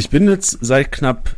Ich bin jetzt seit knapp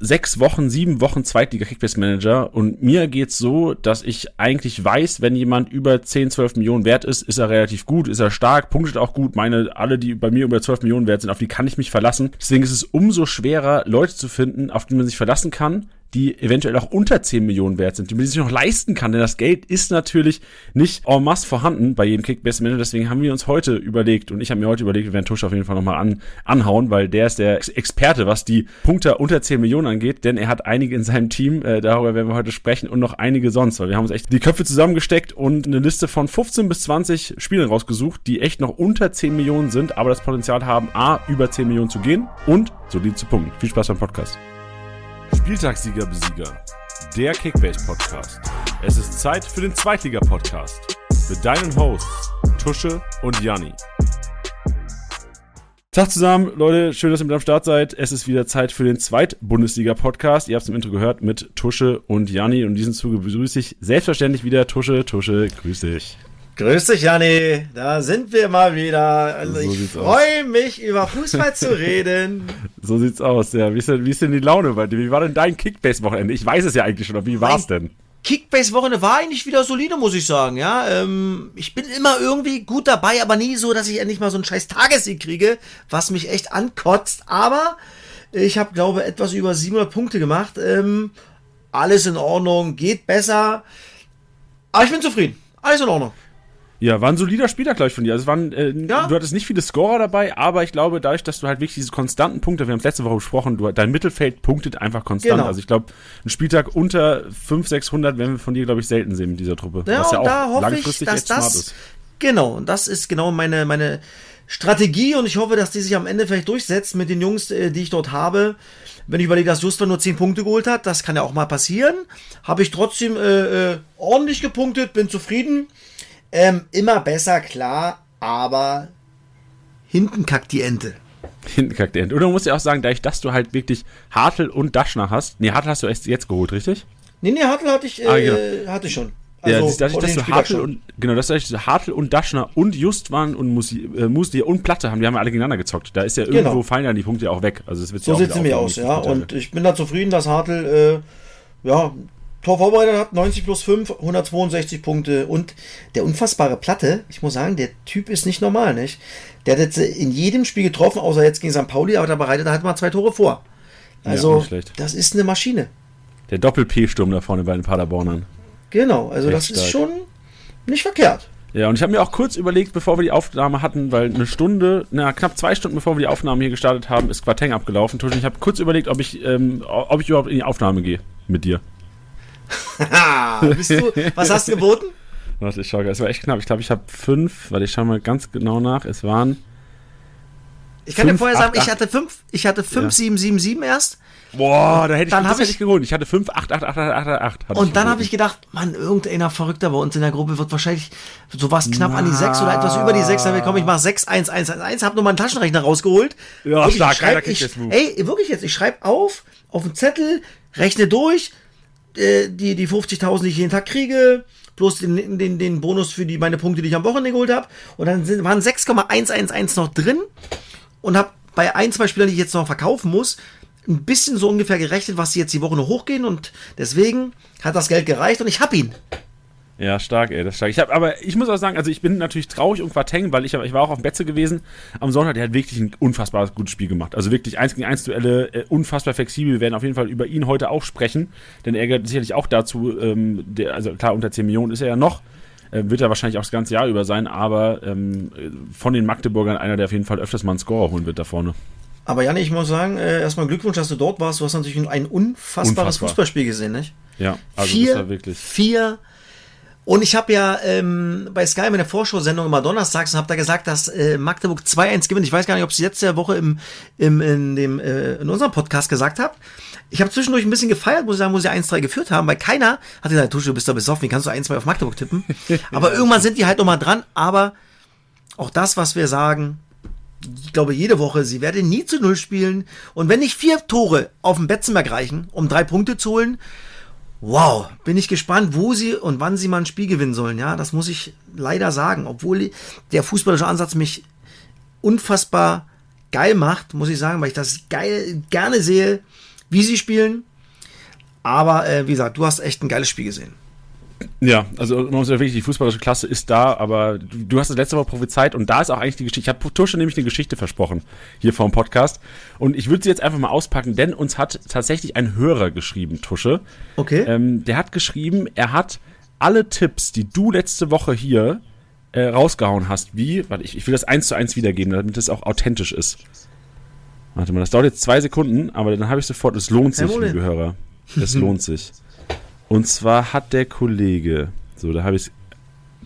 sechs Wochen, sieben Wochen Zweitliga Kickbase Manager und mir geht's so, dass ich eigentlich weiß, wenn jemand über 10, 12 Millionen wert ist, ist er relativ gut, ist er stark, punktet auch gut. Meine, alle, die bei mir über 12 Millionen wert sind, auf die kann ich mich verlassen. Deswegen ist es umso schwerer, Leute zu finden, auf die man sich verlassen kann, die eventuell auch unter 10 Millionen wert sind, die man sich noch leisten kann, denn das Geld ist natürlich nicht en masse vorhanden bei jedem Kickbase Manager, deswegen haben wir uns heute überlegt und ich habe mir heute überlegt, wir werden Tusch auf jeden Fall nochmal an, anhauen, weil der ist der Experte, was die Punkte unter 10 Millionen angeht, denn er hat einige in seinem Team, äh, darüber werden wir heute sprechen und noch einige sonst, weil wir haben uns echt die Köpfe zusammengesteckt und eine Liste von 15 bis 20 Spielern rausgesucht, die echt noch unter 10 Millionen sind, aber das Potenzial haben, A, über 10 Millionen zu gehen und solid zu punkten. Viel Spaß beim Podcast. Spieltagssieger Besieger, der Kickbase Podcast. Es ist Zeit für den Zweitliga Podcast mit deinen Hosts Tusche und Janni. Tag zusammen, Leute, schön, dass ihr mit am Start seid. Es ist wieder Zeit für den Zweit-Bundesliga-Podcast. Ihr habt es im Intro gehört mit Tusche und Janni und in diesem Zuge begrüße ich selbstverständlich wieder Tusche. Tusche, grüß dich. Grüß dich, Janni. Da sind wir mal wieder. Also so ich freue mich, über Fußball zu reden. So sieht's aus, ja. Wie ist denn, wie ist denn die Laune bei dir? Wie war denn dein Kickbase-Wochenende? Ich weiß es ja eigentlich schon, aber wie war's denn? Kickbase-Wochenende war eigentlich wieder solide, muss ich sagen, ja. Ähm, ich bin immer irgendwie gut dabei, aber nie so, dass ich endlich mal so einen scheiß Tagessieg kriege, was mich echt ankotzt. Aber ich habe, glaube etwas über 700 Punkte gemacht. Ähm, alles in Ordnung, geht besser. Aber ich bin zufrieden. Alles in Ordnung. Ja, war ein solider Spieler, glaube ich, von dir. Also es waren, äh, ja. Du hattest nicht viele Scorer dabei, aber ich glaube, dadurch, dass du halt wirklich diese konstanten Punkte, wir haben es letzte Woche besprochen, du, dein Mittelfeld punktet einfach konstant. Genau. Also ich glaube, ein Spieltag unter 500, 600 werden wir von dir, glaube ich, selten sehen mit dieser Truppe. Ja, was ja auch langfristig ich, echt das, ist. Genau, und das ist genau meine, meine Strategie und ich hoffe, dass die sich am Ende vielleicht durchsetzt mit den Jungs, äh, die ich dort habe. Wenn ich überlege, dass Justwan nur 10 Punkte geholt hat, das kann ja auch mal passieren, habe ich trotzdem äh, äh, ordentlich gepunktet, bin zufrieden. Ähm, immer besser, klar, aber hinten kackt die Ente. Hinten kackt die Ente. Und du musst ja auch sagen, dadurch, dass du halt wirklich Hartl und Daschner hast. Nee, Hartl hast du erst jetzt geholt, richtig? Nee, nee, Hartl hatte ich, äh, ah, genau. hatte ich schon. Also, ja, dadurch, dass du Hartl und, genau, dass du Hartl und Daschner und Justwan und Musi, äh, Musli und Platte haben, die haben ja alle gegeneinander gezockt. Da ist ja irgendwo genau. fallen ja die Punkte ja auch weg. Also es wird so ja sieht es mir aus, ja. Und ich bin da zufrieden, dass Hartl, äh, ja, Tor vorbereitet hat, 90 plus 5, 162 Punkte. Und der unfassbare Platte, ich muss sagen, der Typ ist nicht normal, nicht? Der hat jetzt in jedem Spiel getroffen, außer jetzt gegen St. Pauli, aber da bereitet er halt mal zwei Tore vor. Also, ja, das ist eine Maschine. Der Doppel-P-Sturm da vorne bei den Paderbornern. Genau, also Echt das stark. ist schon nicht verkehrt. Ja, und ich habe mir auch kurz überlegt, bevor wir die Aufnahme hatten, weil eine Stunde, na, knapp zwei Stunden bevor wir die Aufnahme hier gestartet haben, ist Quateng abgelaufen. Ich habe kurz überlegt, ob ich, ähm, ob ich überhaupt in die Aufnahme gehe mit dir. Bist du, was hast du geboten? Warte, ich schau, es war echt knapp. Ich glaube, ich habe fünf, weil ich schau mal ganz genau nach. Es waren. Ich kann fünf, dir vorher sagen, acht, ich hatte fünf, ich hatte fünf, ja. sieben, sieben, sieben erst. Boah, da hätte ich, dann das hätte ich geholt. Ich hatte 5, 8, 8, 8, 8, 8, 8. Und dann habe ich gedacht, Mann, irgendeiner Verrückter bei uns in der Gruppe wird wahrscheinlich sowas knapp Na. an die 6 oder etwas über die 6. Dann komm, ich mach 6, 1, 1, 1, 1, hab nur meinen Taschenrechner rausgeholt. Ja, wirklich, stark, schreib, ich, Ey, wirklich jetzt, ich schreibe auf, auf den Zettel, rechne durch, äh, die, die 50.000, die ich jeden Tag kriege, plus den, den, den Bonus für die, meine Punkte, die ich am Wochenende geholt habe. Und dann sind, waren 6,111 noch drin und habe bei ein, zwei Spielern, die ich jetzt noch verkaufen muss, ein bisschen so ungefähr gerechnet, was sie jetzt die Woche noch hochgehen und deswegen hat das Geld gereicht und ich hab ihn. Ja, stark, ey, das ist stark. Ich hab, aber ich muss auch sagen, also ich bin natürlich traurig und Quarteng, weil ich, ich war auch auf dem Betze gewesen am Sonntag, der hat wirklich ein unfassbar gutes Spiel gemacht. Also wirklich 1 gegen 1 Duelle, äh, unfassbar flexibel. Wir werden auf jeden Fall über ihn heute auch sprechen, denn er gehört sicherlich auch dazu, ähm, der, also klar, unter 10 Millionen ist er ja noch, äh, wird er wahrscheinlich auch das ganze Jahr über sein, aber ähm, von den Magdeburgern einer, der auf jeden Fall öfters mal einen Scorer holen wird da vorne. Aber Janne, ich muss sagen, äh, erstmal Glückwunsch, dass du dort warst. Du hast natürlich ein unfassbares Unfassbar. Fußballspiel gesehen, nicht? Ja, also vier, das war wirklich. Vier und ich habe ja ähm, bei Sky meine Vorschau-Sendung immer donnerstags und habe da gesagt, dass äh, Magdeburg 2-1 gewinnt. Ich weiß gar nicht, ob ich es letzte Woche im, im, in, dem, äh, in unserem Podcast gesagt habe. Ich habe zwischendurch ein bisschen gefeiert, muss ich sagen, wo sie 1-3 geführt haben, weil keiner hat gesagt, Tusche, du bist da besoffen, wie kannst du 1-2 auf Magdeburg tippen? Aber irgendwann sind die halt nochmal dran. Aber auch das, was wir sagen, ich glaube jede Woche, sie werden nie zu Null spielen. Und wenn nicht vier Tore auf dem Betzenberg reichen, um drei Punkte zu holen, wow, bin ich gespannt, wo sie und wann sie mal ein Spiel gewinnen sollen. Ja, das muss ich leider sagen, obwohl der fußballische Ansatz mich unfassbar geil macht, muss ich sagen, weil ich das geil gerne sehe, wie sie spielen. Aber äh, wie gesagt, du hast echt ein geiles Spiel gesehen. Ja, also man muss ja wirklich, die fußballische Klasse ist da, aber du hast das letzte Woche prophezeit und da ist auch eigentlich die Geschichte. Ich habe Tusche nämlich eine Geschichte versprochen hier vor dem Podcast und ich würde sie jetzt einfach mal auspacken, denn uns hat tatsächlich ein Hörer geschrieben, Tusche. Okay. Ähm, der hat geschrieben, er hat alle Tipps, die du letzte Woche hier äh, rausgehauen hast, wie, warte, ich, ich will das eins zu eins wiedergeben, damit das auch authentisch ist. Warte mal, das dauert jetzt zwei Sekunden, aber dann habe ich sofort, es lohnt sich, liebe Hörer. Es lohnt sich. Und zwar hat der Kollege, so, da habe ich es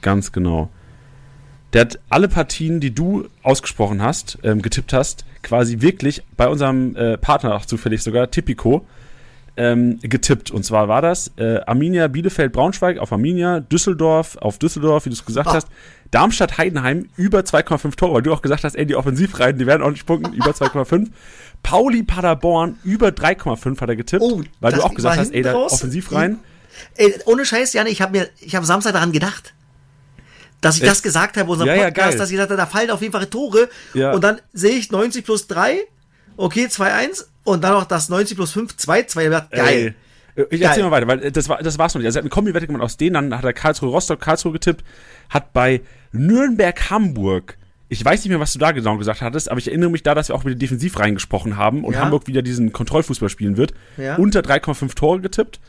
ganz genau. Der hat alle Partien, die du ausgesprochen hast, ähm, getippt hast, quasi wirklich bei unserem äh, Partner auch zufällig sogar, Tipico, ähm, getippt. Und zwar war das äh, Arminia Bielefeld Braunschweig auf Arminia, Düsseldorf auf Düsseldorf, wie du es gesagt Ah. hast, Darmstadt Heidenheim über 2,5 Tore, weil du auch gesagt hast, ey, die Offensivreihen, die werden ordentlich punkten, über 2,5. Pauli Paderborn über 3,5 hat er getippt, Oh, weil du auch gesagt hast, ey, da. Offensivreihen. Ey, ohne Scheiß, Jan, ich habe mir, ich habe Samstag daran gedacht, dass ich Echt? das gesagt habe, unserem Ja, ja, Podcast, geil. dass ich dachte, da fallen auf jeden Fall Tore. Ja. Und dann sehe ich 90 plus 3, okay, 2-1. Und dann noch das 90 plus 5, 2-2. Ich dachte, Geil. Ey, Ich erzähl Geil. mal weiter, weil äh, das war das war's noch nicht. Also er hat eine Kombi-Wette gemacht aus denen, dann hat er Karlsruhe Rostock, Karlsruhe getippt, hat bei Nürnberg Hamburg ich weiß nicht mehr, was du da genau gesagt hattest, aber ich erinnere mich da, dass wir auch wieder defensiv reingesprochen haben und Ja. Hamburg wieder diesen Kontrollfußball spielen wird. Ja. Unter 3,5 Tore getippt.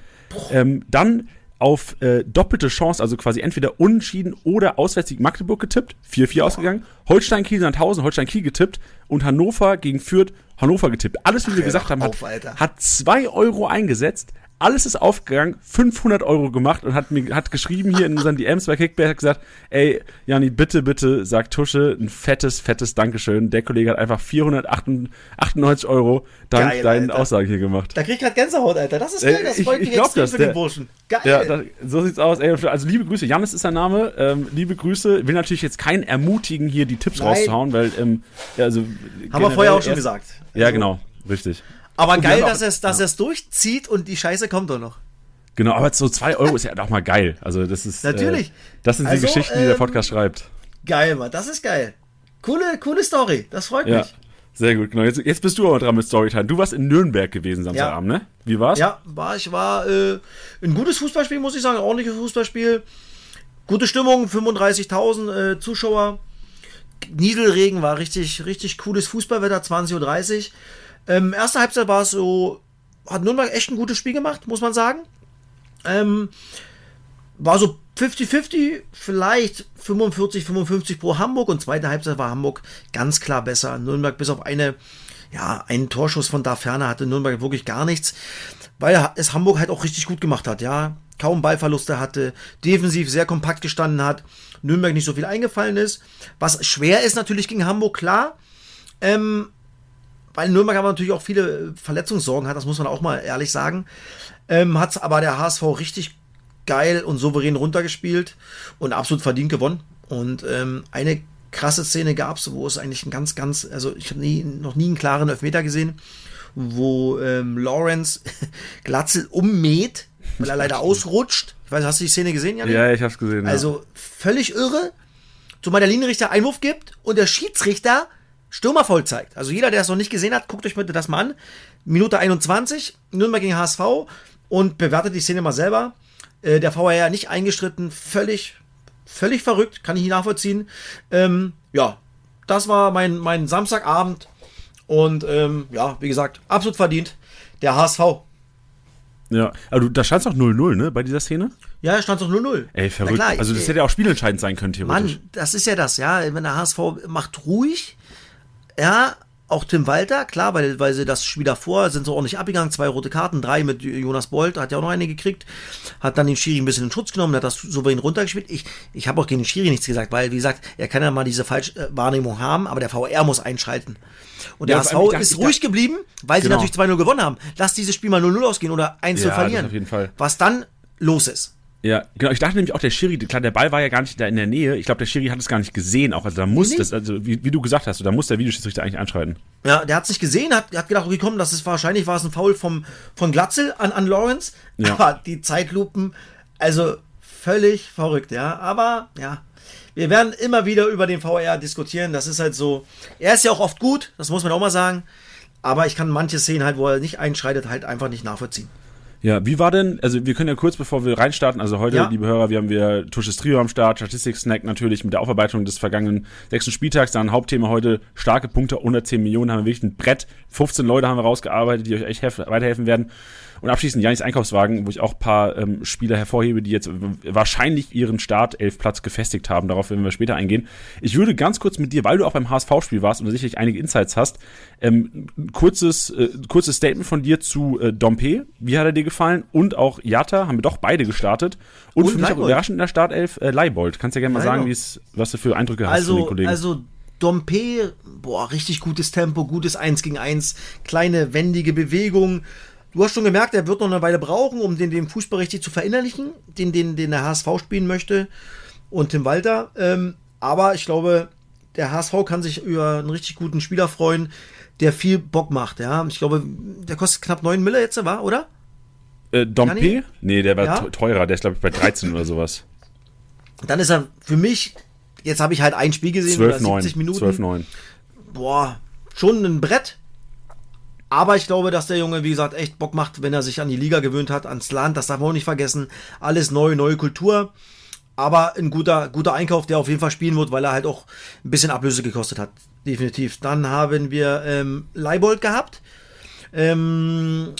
Ähm, dann auf äh, doppelte Chance, also quasi entweder unentschieden oder Auswärtssieg Magdeburg getippt, 4-4 ausgegangen. Holstein Kiel Sandhausen, Holstein Kiel getippt und Hannover gegen Fürth, Hannover getippt. Alles, wie wir gesagt haben, auf, hat 2 Euro eingesetzt. Alles ist aufgegangen, 500 Euro gemacht und hat mir hat geschrieben hier in unseren DMs bei Kickback, hat gesagt, ey, Jani, bitte, bitte, sagt Tusche, ein fettes, fettes Dankeschön. Der Kollege hat einfach 498 Euro dank Geil, deinen Alter. Aussagen hier gemacht. Da krieg ich gerade Gänsehaut, Alter. Das ist Äh, geil, das ich- freut ich mich extrem das, für der- den Burschen. Geil. Ja, da, so sieht's aus. Ey, also liebe Grüße. Janis ist sein Name. Ähm, liebe Grüße. Will natürlich jetzt keinen ermutigen, hier die Tipps Nein. rauszuhauen, weil, ähm, ja, also. Haben wir vorher auch schon erst- gesagt. Ja, Also, genau. Richtig. Aber geil, dass er es dass er's durchzieht und die Scheiße kommt doch noch. Genau, aber so 2 Euro ist ja auch mal geil. Also, das ist. Natürlich. Äh, das sind die Also, Geschichten, die der ähm, Podcast schreibt. Geil, Mann. Das ist geil. Coole, coole Story. Das freut Ja. mich. Sehr gut, genau. Jetzt, jetzt bist du aber dran mit Storytime. Du warst in Nürnberg gewesen Samstagabend, ne? Wie war's? Ja, war, ich war äh, ein gutes Fußballspiel, muss ich sagen. Ein ordentliches Fußballspiel. Gute Stimmung, 35.000 äh, Zuschauer. Nieselregen war richtig, richtig cooles Fußballwetter, 20.30 Uhr. Ähm, erste Halbzeit war es so, hat Nürnberg echt ein gutes Spiel gemacht, muss man sagen. Ähm, war so 50-50, vielleicht 45, 55 pro Hamburg und zweite Halbzeit war Hamburg ganz klar besser. Nürnberg bis auf eine, ja, einen Torschuss von da Ferne hatte Nürnberg wirklich gar nichts, weil es Hamburg halt auch richtig gut gemacht hat, ja. Kaum Ballverluste hatte, defensiv sehr kompakt gestanden hat, Nürnberg nicht so viel eingefallen ist. Was schwer ist natürlich gegen Hamburg, klar. Ähm, weil Nürnberg aber natürlich auch viele Verletzungssorgen hat, das muss man auch mal ehrlich sagen. Ähm, hat aber der HSV richtig geil und souverän runtergespielt und absolut verdient gewonnen. Und ähm, eine krasse Szene gab es, wo es eigentlich ein ganz, ganz, also ich habe nie, noch nie einen klaren Elfmeter gesehen, wo ähm, Lawrence Glatzel ummäht, weil er leider ausrutscht. Ich weiß, hast du die Szene gesehen, Janik? Ja, ich hab's gesehen. Also völlig irre, zumal der Linienrichter Einwurf gibt und der Schiedsrichter Stürmer voll zeigt. Also jeder, der es noch nicht gesehen hat, guckt euch bitte das mal an. Minute 21, Nürnberg gegen HSV und bewertet die Szene mal selber. Äh, der VAR nicht eingestritten, völlig, völlig verrückt, kann ich nicht nachvollziehen. Ähm, ja, das war mein, mein Samstagabend und ähm, ja, wie gesagt, absolut verdient. Der HSV. ja. du, da stand's doch 0-0, ne, bei dieser Szene? Ja, stand doch 0-0. Ey, verrückt. klar, also, das hätte ja auch spielentscheidend sein können, theoretisch. Mann, das ist ja das, ja. Wenn der HSV macht ruhig, ja, auch Tim Walter, klar, weil, weil sie das Spiel davor sind so ordentlich abgegangen, zwei rote Karten, drei mit Jonas Bolt, hat ja auch noch eine gekriegt, hat dann den Schiri ein bisschen in Schutz genommen, hat das souverän runtergespielt. Ich, ich habe auch gegen den Schiri nichts gesagt, weil, wie gesagt, er kann ja mal diese Falschwahrnehmung haben, aber der VR muss einschalten. Und der Ja, ich HSV dachte- ist ruhig geblieben, weil sie Genau. natürlich 2-0 gewonnen haben. Lass dieses Spiel mal 0-0 ausgehen oder 1 Ja, zu verlieren. das auf jeden Fall. Was dann los ist. Ja, genau. Ich dachte nämlich auch, der Schiri, klar, der Ball war ja gar nicht da in der Nähe. Ich glaube, der Schiri hat es gar nicht gesehen. Auch also da muss Nee. das, also wie, wie du gesagt hast, da muss der Videoschiedsrichter eigentlich einschreiten. Ja, der hat sich gesehen, hat, hat gedacht, okay, komm, das ist wahrscheinlich war es ein Foul vom, von Glatzel an, an Lawrence. Ja. Aber die Zeitlupen, also völlig verrückt, ja. Aber ja, wir werden immer wieder über den VR diskutieren. Das ist halt so. Er ist ja auch oft gut, das muss man auch mal sagen. Aber ich kann manche Szenen halt, wo er nicht einschreitet, halt einfach nicht nachvollziehen. Ja, wie war denn, also wir können ja kurz, bevor wir reinstarten, also heute, ja. liebe Hörer, wir haben wir Tusches Trio am Start, Statistik-Snack natürlich mit der Aufarbeitung des vergangenen sechsten Spieltags, dann Hauptthema heute, starke Punkte, unter 10 Millionen, haben wir wirklich ein Brett, 15 Leute haben wir rausgearbeitet, die euch echt weiterhelfen werden. Und abschließend Janis Einkaufswagen, wo ich auch ein paar ähm, Spieler hervorhebe, die jetzt wahrscheinlich ihren Startelfplatz gefestigt haben. Darauf werden wir später eingehen. Ich würde ganz kurz mit dir, weil du auch beim HSV-Spiel warst und sicherlich einige Insights hast, ähm, kurzes, äh, kurzes Statement von dir zu äh, Dompe. Wie hat er dir gefallen? Und auch Jatta, haben wir doch beide gestartet. Und, und für mich auch überraschend in der Startelf äh, Leibold. Kannst du ja gerne mal sagen, was du für Eindrücke also, hast von den Kollegen. Also Dompe, boah, richtig gutes Tempo, gutes 1 gegen 1, kleine wendige Bewegung, Du hast schon gemerkt, er wird noch eine Weile brauchen, um den, den Fußball richtig zu verinnerlichen, den, den, den der HSV spielen möchte und Tim Walter. Ähm, aber ich glaube, der HSV kann sich über einen richtig guten Spieler freuen, der viel Bock macht. Ja, ich glaube, der kostet knapp 9 Mille jetzt, war, oder? Äh, Dompe? Nee, der war ja? teurer, der ist glaube ich bei 13 oder sowas. Dann ist er für mich, jetzt habe ich halt ein Spiel gesehen, 12, 70 Minuten. 12, 9. Boah, schon ein Brett. Aber ich glaube, dass der Junge, wie gesagt, echt Bock macht, wenn er sich an die Liga gewöhnt hat, ans Land. Das darf man auch nicht vergessen. Alles neu, neue Kultur. Aber ein guter, guter Einkauf, der auf jeden Fall spielen wird, weil er halt auch ein bisschen Ablöse gekostet hat. Definitiv. Dann haben wir ähm, Leibold gehabt. Ähm,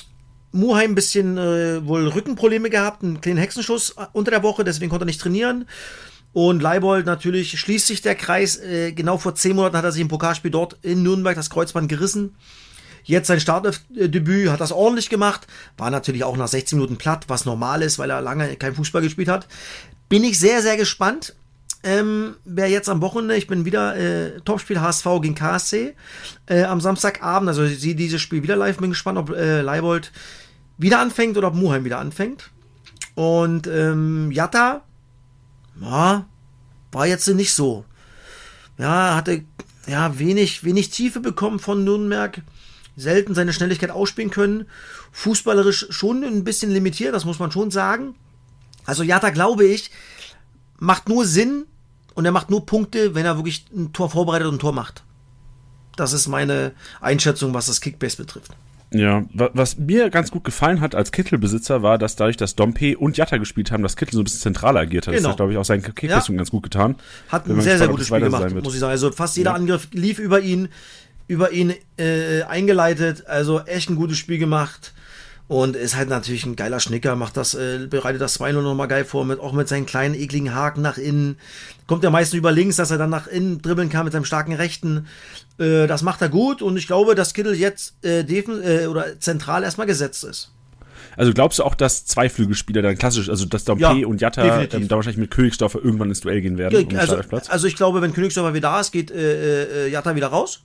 Muheim ein bisschen äh, wohl Rückenprobleme gehabt, einen kleinen Hexenschuss unter der Woche, deswegen konnte er nicht trainieren. Und Leibold natürlich schließt sich der Kreis. Äh, genau vor zehn Monaten hat er sich im Pokalspiel dort in Nürnberg das Kreuzband gerissen. Jetzt sein Startdebüt hat das ordentlich gemacht. War natürlich auch nach 16 Minuten platt, was normal ist, weil er lange kein Fußball gespielt hat. Bin ich sehr, sehr gespannt. Ähm, wer jetzt am Wochenende, ich bin wieder äh, Topspiel HSV gegen KSC äh, am Samstagabend, also ich sehe dieses Spiel wieder live, bin gespannt, ob äh, Leibold wieder anfängt oder ob Muheim wieder anfängt. Und ähm, Jatta, ja, war jetzt nicht so. Ja, hatte ja wenig, wenig Tiefe bekommen von Nürnberg selten seine Schnelligkeit ausspielen können. Fußballerisch schon ein bisschen limitiert, das muss man schon sagen. Also Jata, glaube ich, macht nur Sinn und er macht nur Punkte, wenn er wirklich ein Tor vorbereitet und ein Tor macht. Das ist meine Einschätzung, was das Kickbase betrifft. Ja, was mir ganz gut gefallen hat als Kittelbesitzer war, dass dadurch, dass Dompe und Jatta gespielt haben, dass Kittel so ein bisschen zentraler agiert hat. Genau. Das hat, glaube ich, auch seinen Kickbase ja. ganz gut getan. Hat ein sehr, sehr gutes Spiel gemacht, muss ich sagen. Also fast jeder ja. Angriff lief über ihn über ihn äh, eingeleitet. Also echt ein gutes Spiel gemacht. Und ist halt natürlich ein geiler Schnicker, macht das, äh, bereitet das 2-0 nochmal geil vor, mit, auch mit seinen kleinen ekligen Haken nach innen. Kommt ja meistens über links, dass er dann nach innen dribbeln kann mit seinem starken Rechten. Äh, das macht er gut und ich glaube, dass Kittel jetzt äh, defen, äh, oder zentral erstmal gesetzt ist. Also glaubst du auch, dass zwei Flügelspieler dann klassisch, also dass Dompe ja, und Jatta ähm, da wahrscheinlich mit Königsdorfer irgendwann ins Duell gehen werden? Ja, um also, also, ich glaube, wenn Königsdorfer wieder da ist, geht äh, äh, Jatta wieder raus.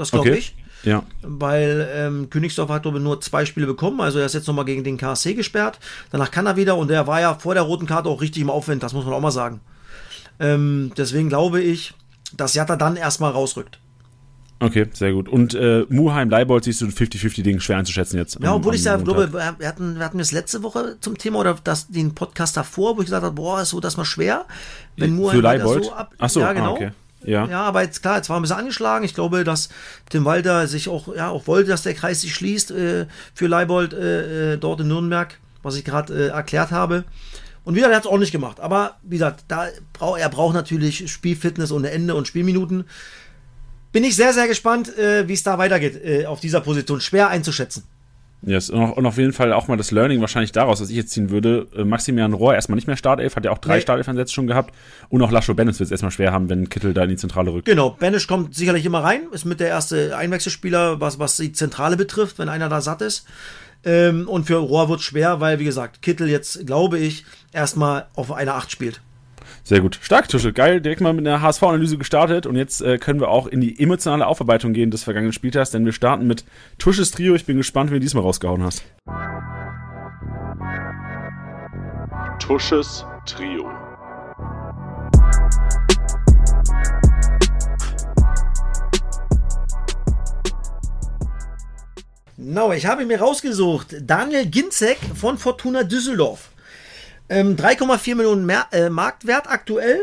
Das glaube okay. ich. Ja. Weil ähm, Königsdorf hat, glaube nur zwei Spiele bekommen. Also er ist jetzt nochmal gegen den KSC gesperrt. Danach kann er wieder und der war ja vor der roten Karte auch richtig im Aufwind, das muss man auch mal sagen. Ähm, deswegen glaube ich, dass Jatta dann erstmal rausrückt. Okay, sehr gut. Und äh, Muheim, Leibold siehst du ein 50-50-Ding schwer einzuschätzen jetzt. Ja, obwohl ich ja glaube, wir hatten, wir hatten das letzte Woche zum Thema oder das, den Podcast davor, wo ich gesagt habe, boah, ist so das mal schwer. Wenn Muheim Für Leibold? so ab. Ach so, ja, genau. Ah, okay. Ja. ja, aber jetzt klar, jetzt war ein bisschen angeschlagen. Ich glaube, dass Tim Walter sich auch, ja, auch wollte, dass der Kreis sich schließt äh, für Leibold äh, äh dort in Nürnberg, was ich gerade äh, erklärt habe. Und wieder, der hat es auch nicht gemacht. Aber wie gesagt, da brauch, er braucht natürlich Spielfitness ohne Ende und Spielminuten. Bin ich sehr, sehr gespannt, äh, wie es da weitergeht äh, auf dieser Position. Schwer einzuschätzen. Yes. Und, auf jeden Fall auch mal das Learning wahrscheinlich daraus, was ich jetzt ziehen würde. Äh, Maximilian Rohr erstmal nicht mehr Startelf, hat ja auch drei nee. Startelf-Einsätze schon gehabt. Und auch Lascho Bennis wird es erstmal schwer haben, wenn Kittel da in die Zentrale rückt. Genau, Bennis kommt sicherlich immer rein, ist mit der erste Einwechselspieler, was, was die Zentrale betrifft, wenn einer da satt ist. Ähm, und für Rohr wird es schwer, weil, wie gesagt, Kittel jetzt, glaube ich, erstmal auf einer Acht spielt. Sehr gut. Stark, Tuschel. Geil. Direkt mal mit einer HSV-Analyse gestartet. Und jetzt äh, können wir auch in die emotionale Aufarbeitung gehen des vergangenen Spieltags, denn wir starten mit Tusches Trio. Ich bin gespannt, wie du diesmal rausgehauen hast. Tusches Trio. Genau, ich habe mir rausgesucht Daniel Ginzek von Fortuna Düsseldorf. Ähm, 3,4 Millionen mehr, äh, Marktwert aktuell.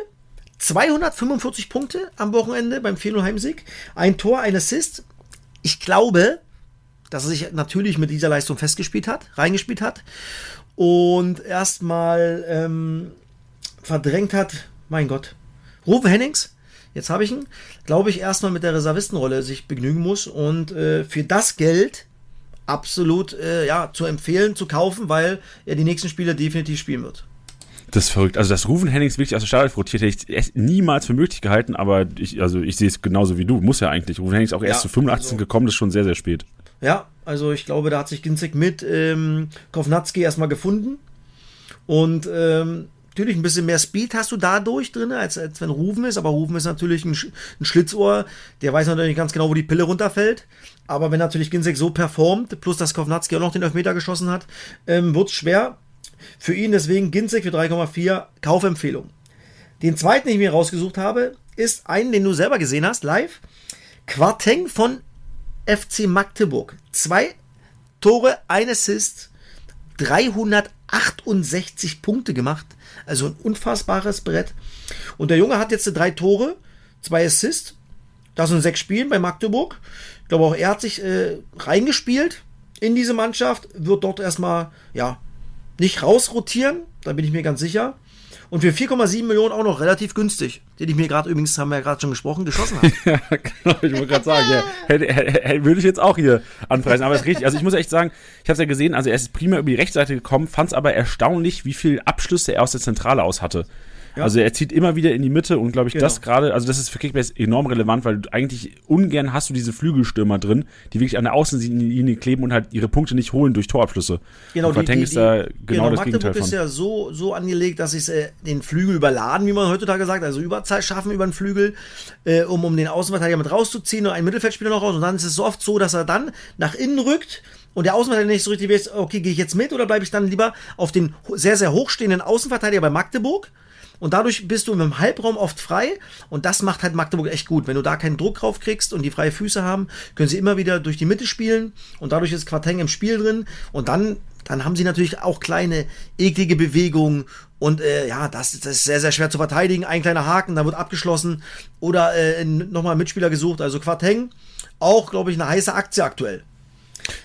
245 Punkte am Wochenende beim 4-0 Heimsieg. Ein Tor, ein Assist. Ich glaube, dass er sich natürlich mit dieser Leistung festgespielt hat, reingespielt hat und erstmal ähm, verdrängt hat, mein Gott, Rufen Hennings, jetzt habe ich ihn, glaube ich, erstmal mit der Reservistenrolle sich begnügen muss und äh, für das Geld absolut äh, ja, zu empfehlen, zu kaufen, weil er die nächsten Spiele definitiv spielen wird. Das ist verrückt. Also, dass Rufen Hennings wirklich aus der Startelf rotiert, hätte ich niemals für möglich gehalten, aber ich, also ich sehe es genauso wie du. Muss ja eigentlich. Rufen Hennings auch erst ja, zu 85 also, gekommen, das ist schon sehr, sehr spät. Ja, also ich glaube, da hat sich Ginzig mit ähm, Kovnatski erstmal gefunden. Und ähm, natürlich ein bisschen mehr Speed hast du dadurch drin, als, als wenn Rufen ist. Aber Rufen ist natürlich ein, ein Schlitzohr. Der weiß natürlich ganz genau, wo die Pille runterfällt. Aber wenn natürlich Ginzek so performt, plus dass Kovnatski auch noch den Elfmeter geschossen hat, ähm, wird es schwer für ihn. Deswegen Ginzek für 3,4 Kaufempfehlung. Den zweiten, den ich mir rausgesucht habe, ist einen, den du selber gesehen hast, live. Quarteng von FC Magdeburg. Zwei Tore, ein Assist, 368 Punkte gemacht. Also ein unfassbares Brett. Und der Junge hat jetzt drei Tore, zwei Assists. Das sind sechs Spielen bei Magdeburg. Ich glaube auch, er hat sich äh, reingespielt in diese Mannschaft, wird dort erstmal, ja, nicht rausrotieren, da bin ich mir ganz sicher. Und für 4,7 Millionen auch noch relativ günstig. Den ich mir gerade übrigens, haben wir ja gerade schon gesprochen, geschossen habe. ja, genau, ich wollte gerade sagen, ja, hätte, hätte, würde ich jetzt auch hier anpreisen. Aber es ist richtig. Also ich muss echt sagen, ich habe es ja gesehen, also er ist prima über die Rechtsseite gekommen, fand es aber erstaunlich, wie viele Abschlüsse er aus der Zentrale aus hatte. Ja. Also er zieht immer wieder in die Mitte und glaube ich, genau. das gerade, also das ist für Kickbase enorm relevant, weil du eigentlich ungern hast du diese Flügelstürmer drin, die wirklich an der Außenlinie kleben und halt ihre Punkte nicht holen durch Torabschlüsse. Genau, und die, die, ist da genau, genau das Magdeburg Gegenteil von. ist ja so, so angelegt, dass sie äh, den Flügel überladen, wie man heutzutage sagt, also Überzahl schaffen über den Flügel, äh, um, um den Außenverteidiger mit rauszuziehen und einen Mittelfeldspieler noch raus. Und dann ist es so oft so, dass er dann nach innen rückt und der Außenverteidiger nicht so richtig weiß, okay, gehe ich jetzt mit oder bleibe ich dann lieber auf den sehr, sehr hochstehenden Außenverteidiger bei Magdeburg? Und dadurch bist du im Halbraum oft frei. Und das macht halt Magdeburg echt gut. Wenn du da keinen Druck drauf kriegst und die freie Füße haben, können sie immer wieder durch die Mitte spielen. Und dadurch ist Quarteng im Spiel drin. Und dann, dann haben sie natürlich auch kleine, eklige Bewegungen. Und äh, ja, das, das ist sehr, sehr schwer zu verteidigen. Ein kleiner Haken, dann wird abgeschlossen. Oder äh, nochmal Mitspieler gesucht. Also Quarteng, auch, glaube ich, eine heiße Aktie aktuell.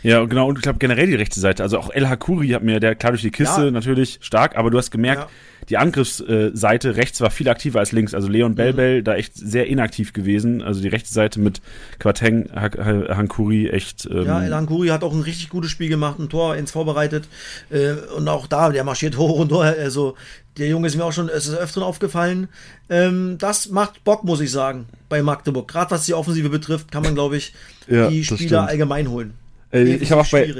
Ja, genau, und ich glaube generell die rechte Seite. Also auch El Hakuri hat mir, der klar durch die Kiste ja. natürlich stark, aber du hast gemerkt, ja. Die Angriffsseite rechts war viel aktiver als links. Also Leon Belbel mhm. da echt sehr inaktiv gewesen. Also die rechte Seite mit Quateng, Hankuri echt. Ähm ja, El Hankuri hat auch ein richtig gutes Spiel gemacht, ein Tor ins vorbereitet. Äh, und auch da, der marschiert hoch und hoch. Also der Junge ist mir auch schon es ist öfter aufgefallen. Ähm, das macht Bock, muss ich sagen, bei Magdeburg. Gerade was die Offensive betrifft, kann man, glaube ich, ja, die Spieler allgemein holen. Äh, ich habe auch bei, ja,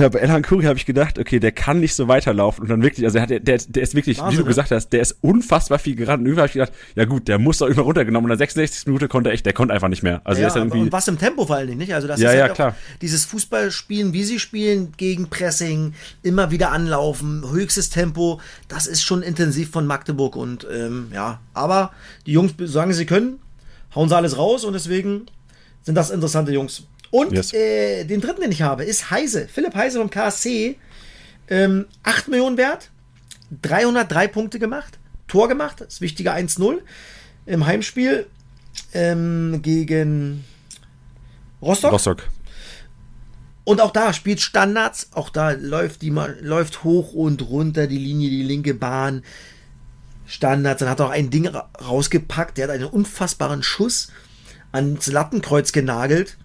bei Elhan Kuri habe ich gedacht, okay, der kann nicht so weiterlaufen. Und dann wirklich, also er hat, der, der ist wirklich, Wahnsinn, wie du gesagt hast, der ist unfassbar viel gerannt. Und irgendwann habe ich gedacht, ja gut, der muss doch immer runtergenommen. Und in der 66. Minute konnte er echt, der konnte einfach nicht mehr. Also ja, ist irgendwie und was im Tempo vor allen Dingen, nicht? Also das ja, ist ja, halt klar. dieses Fußballspielen, wie sie spielen, gegen Pressing, immer wieder anlaufen, höchstes Tempo. Das ist schon intensiv von Magdeburg. Und ähm, ja, aber die Jungs sagen, sie können, hauen sie alles raus und deswegen sind das interessante Jungs. Und yes. äh, den dritten, den ich habe, ist Heise. Philipp Heise vom KSC. Ähm, 8 Millionen wert. 303 Punkte gemacht. Tor gemacht. Das wichtige 1-0 im Heimspiel ähm, gegen Rostock. Rostock. Und auch da spielt Standards. Auch da läuft die läuft hoch und runter die Linie, die linke Bahn. Standards. Dann hat er auch ein Ding rausgepackt. Der hat einen unfassbaren Schuss ans Lattenkreuz genagelt.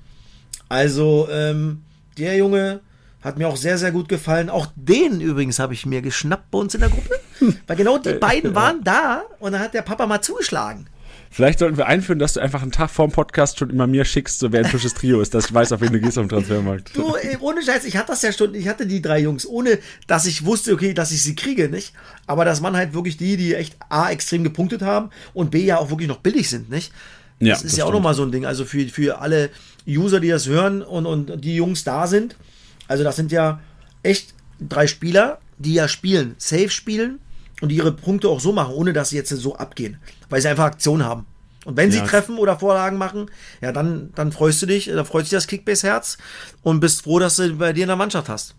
Also, ähm, der Junge hat mir auch sehr, sehr gut gefallen. Auch den übrigens habe ich mir geschnappt bei uns in der Gruppe. Weil genau die beiden waren da und dann hat der Papa mal zugeschlagen. Vielleicht sollten wir einführen, dass du einfach einen Tag vorm Podcast schon immer mir schickst, so wer ein frisches Trio ist, dass ich weiß, auf wen du gehst am Transfermarkt. Du, ohne Scheiß, ich hatte das ja schon, ich hatte die drei Jungs, ohne dass ich wusste, okay, dass ich sie kriege, nicht? Aber das waren halt wirklich die, die echt A, extrem gepunktet haben und B, ja auch wirklich noch billig sind, nicht? Ja, das ist das ja auch nochmal so ein Ding. Also für, für alle User, die das hören und, und die Jungs da sind. Also das sind ja echt drei Spieler, die ja spielen, safe spielen und ihre Punkte auch so machen, ohne dass sie jetzt so abgehen. Weil sie einfach Aktion haben. Und wenn ja. sie treffen oder Vorlagen machen, ja, dann, dann freust du dich, da freut sich das Kickbase-Herz und bist froh, dass du bei dir in der Mannschaft hast.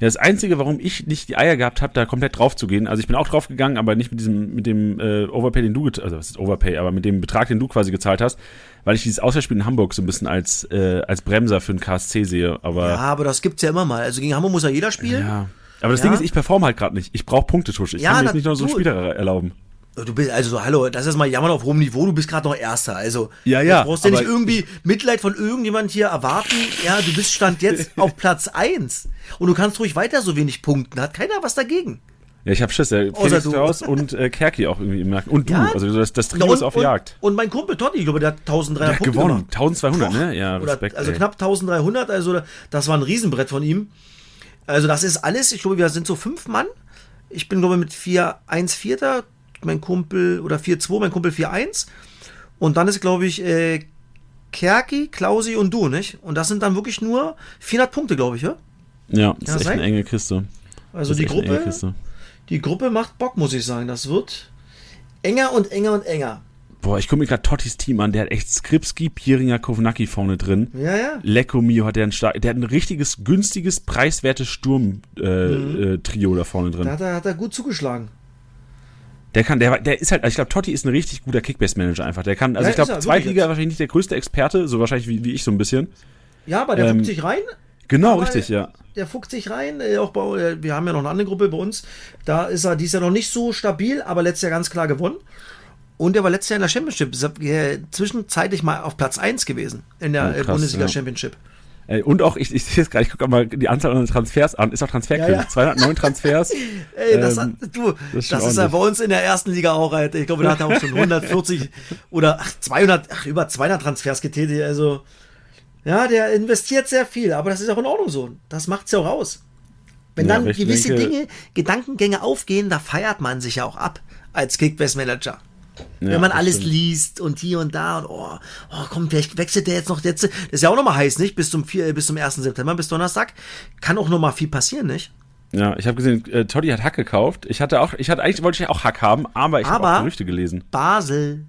Ja, das Einzige, warum ich nicht die Eier gehabt habe, da komplett drauf zu gehen, also ich bin auch drauf gegangen, aber nicht mit diesem, mit dem äh, Overpay, den du, also was ist Overpay, aber mit dem Betrag, den du quasi gezahlt hast, weil ich dieses Auswärtsspiel in Hamburg so ein bisschen als, äh, als Bremser für den KSC sehe. Aber, ja, aber das gibt's ja immer mal. Also gegen Hamburg muss ja jeder spielen. Ja. Aber das Ja. Ding ist, ich performe halt gerade nicht. Ich brauche Punktetusch. Ich Ja, kann mir jetzt nicht noch so du- Spieler erlauben. Du bist, also so, hallo, das ist mal jammern auf hohem Niveau, du bist gerade noch Erster. Also, Ja, ja, Du brauchst ja nicht irgendwie Mitleid von irgendjemand hier erwarten. Ja, du bist Stand jetzt auf Platz 1. Und du kannst ruhig weiter so wenig punkten. Hat keiner was dagegen. Ja, ich habe Schiss. Der Felix du. raus und äh, Kerki auch irgendwie im Merken. Und du. Ja. Also das, das Trio ist auf und, Jagd. Und mein Kumpel Totti, ich glaube, der hat 1300 Der hat Punkte gewonnen. gemacht. 1200, ne? Ja, Oder, Respekt. also ey. knapp 1300, also das war ein Riesenbrett von ihm. Also das ist alles, ich glaube, wir sind so fünf Mann. Ich bin, glaube ich, mit 4-1 Vierter, mein Kumpel, oder 4-2, mein Kumpel 4-1. Und dann ist, glaube ich, äh, Kerki, Klausi und du, nicht? Und das sind dann wirklich nur 400 Punkte, glaube ich, ja? Ja, das Kann ist das echt eine enge Kiste. Also die Gruppe, die Gruppe macht Bock, muss ich sagen. Das wird enger und enger und enger. Boah, ich gucke mir gerade Tottis Team an. Der hat echt Skripski, Pieringer, Kovnacki vorne drin. Ja, ja. Lecco Mio hat der ein der hat ein richtiges, günstiges, preiswertes Sturm-Trio äh, äh, Trio da vorne drin. Da hat er, hat er gut zugeschlagen. Der kann, der, der ist halt, also ich glaube, Totti ist ein richtig guter Kickbase-Manager einfach. Der kann, also Ja, ich glaube, ist Zweitliga wahrscheinlich nicht der größte Experte, so wahrscheinlich wie, wie ich so ein bisschen. Ja, aber der Ähm, sich rein. Genau, Aber- richtig, ja. der fuchst sich rein. Äh, auch bei, äh, wir haben ja noch eine andere Gruppe bei uns. Da ist er dies Jahr noch nicht so stabil, aber letztes Jahr ganz klar gewonnen. Und er war letztes Jahr in der Championship äh, zwischenzeitlich mal auf Platz 1 gewesen in der Oh, krass, Bundesliga ja. Championship. Ey, und auch, ich, ich sehe es gerade, ich gucke mal die Anzahl an Transfers an, ist auch Transferkönig. Ja, ja. 209 Transfers. Ey, das, Ähm, hat, du, das das, ist ja bei uns in der ersten Liga auch halt. Ich glaube, da hat er auch schon 140 oder ach, 200, ach, über 200 Transfers getätigt. Also, ja, der investiert sehr viel, aber das ist auch in Ordnung so. Das macht's ja auch aus. Wenn dann gewisse denke- Dinge, Gedankengänge aufgehen, da feiert man sich ja auch ab als Kickbase-Manager. Ja, Wenn man alles stimmt. liest und hier und da und oh, oh komm, vielleicht wechselt der jetzt noch jetzt. Das ist ja auch nochmal heiß, nicht? Bis zum, vier, bis zum 1. September, bis Donnerstag. Kann auch nochmal viel passieren, nicht? Ja, ich habe gesehen, äh, Totti hat Hack gekauft. Ich hatte auch, ich hatte eigentlich wollte ich auch Hack haben, aber ich habe auch Gerüchte gelesen. Basel.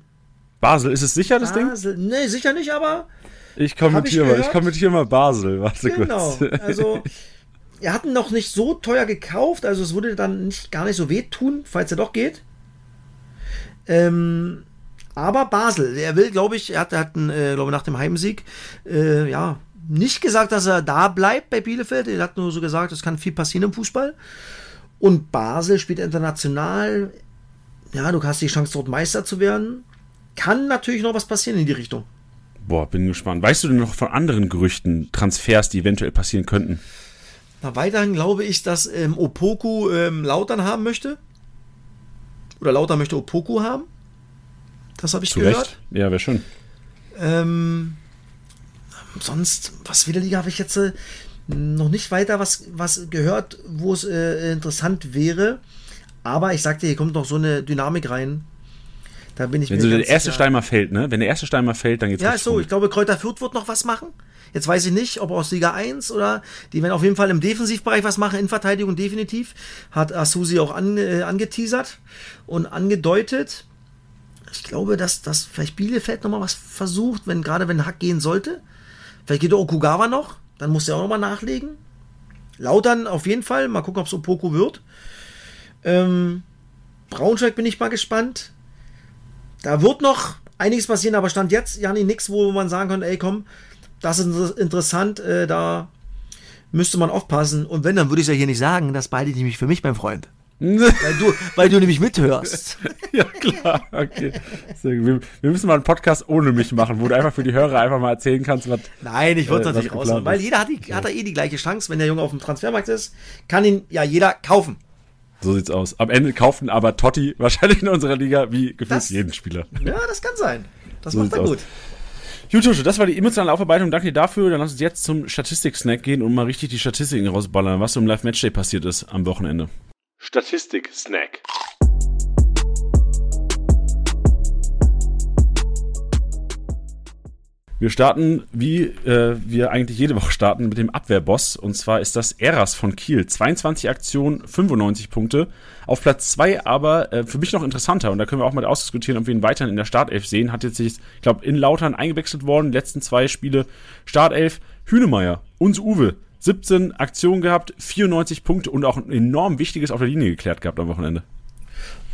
Basel, ist es sicher das Ding? Basel. Nee, sicher nicht, aber Ich kommentiere mal, ich kommentiere mal Basel, warte genau. kurz. Also, er hat ihn noch nicht so teuer gekauft, also es würde dann nicht, gar nicht so wehtun, falls er doch geht. Ähm, aber Basel, er will, glaube ich, er hat, er hat einen, äh, glaube nach dem Heimsieg, äh, ja, nicht gesagt, dass er da bleibt bei Bielefeld. Er hat nur so gesagt, es kann viel passieren im Fußball. Und Basel spielt international. Ja, du hast die Chance, dort Meister zu werden. Kann natürlich noch was passieren in die Richtung. Boah, bin gespannt. Weißt du denn noch von anderen Gerüchten, Transfers, die eventuell passieren könnten? Na, weiterhin glaube ich, dass ähm, Opoku ähm, Lautern haben möchte. Oder Lautern möchte Opoku haben. Das habe ich Zu gehört. Recht? Ja, wäre schön. Ähm, sonst, was wieder Liga habe ich jetzt äh, noch nicht weiter was, was gehört, wo es äh, interessant wäre. Aber ich sagte, hier kommt noch so eine Dynamik rein. Da bin ich Wenn mir so der erste sicher. Stein mal fällt, ne? Wenn der erste Stein mal fällt, dann geht's Ja, so. rund. Ich glaube, Kräuter Fürth wird noch was machen. Jetzt weiß ich nicht, ob aus Liga 1 oder die werden auf jeden Fall im Defensivbereich was machen, in Verteidigung definitiv. Hat Asusi auch an, äh, angeteasert und angedeutet. Ich glaube, dass, dass vielleicht Bielefeld nochmal was versucht, wenn gerade wenn Hack gehen sollte. Vielleicht geht Okugawa noch, dann muss er auch nochmal nachlegen. Lautern auf jeden Fall, mal gucken, ob es Opoku wird. Ähm, Braunschweig bin ich mal gespannt. Da wird noch einiges passieren, aber stand jetzt, Jani, nichts, wo man sagen könnte, ey, komm, das ist inter- interessant, äh, da müsste man aufpassen. Und wenn, dann würde ich es ja hier nicht sagen, das behalte ich nämlich für mich, mein Freund. Weil du, weil du nämlich mithörst. ja, klar, okay. Wir, wir müssen mal einen Podcast ohne mich machen, wo du einfach für die Hörer einfach mal erzählen kannst, was. Nein, ich würde Äh, es natürlich was raushauen, weil jeder hat, die, hat da eh die gleiche Chance, wenn der Junge auf dem Transfermarkt ist, kann ihn ja jeder kaufen. So sieht's aus. Am Ende kaufen aber Totti wahrscheinlich in unserer Liga wie gefühlt Das- jeden Spieler. Ja, das kann sein. Das So macht er gut. Gut, Tusche, das war die emotionale Aufarbeitung. Danke dir dafür. Dann lass uns jetzt zum Statistik-Snack gehen und mal richtig die Statistiken rausballern, was so im Live-Matchday passiert ist am Wochenende. Statistik-Snack. Wir starten, wie äh, wir eigentlich jede Woche starten, mit dem Abwehrboss. Und zwar ist das Eras von Kiel. 22 Aktionen, 95 Punkte. Auf Platz 2 aber äh, für mich noch interessanter. Und da können wir auch mal ausdiskutieren, ob wir ihn weiterhin in der Startelf sehen. Hat jetzt sich, ich glaube, in Lautern eingewechselt worden. Die letzten zwei Spiele Startelf. Hünemeyer, uns Uwe. 17 Aktionen gehabt, 94 Punkte und auch ein enorm wichtiges auf der Linie geklärt gehabt am Wochenende.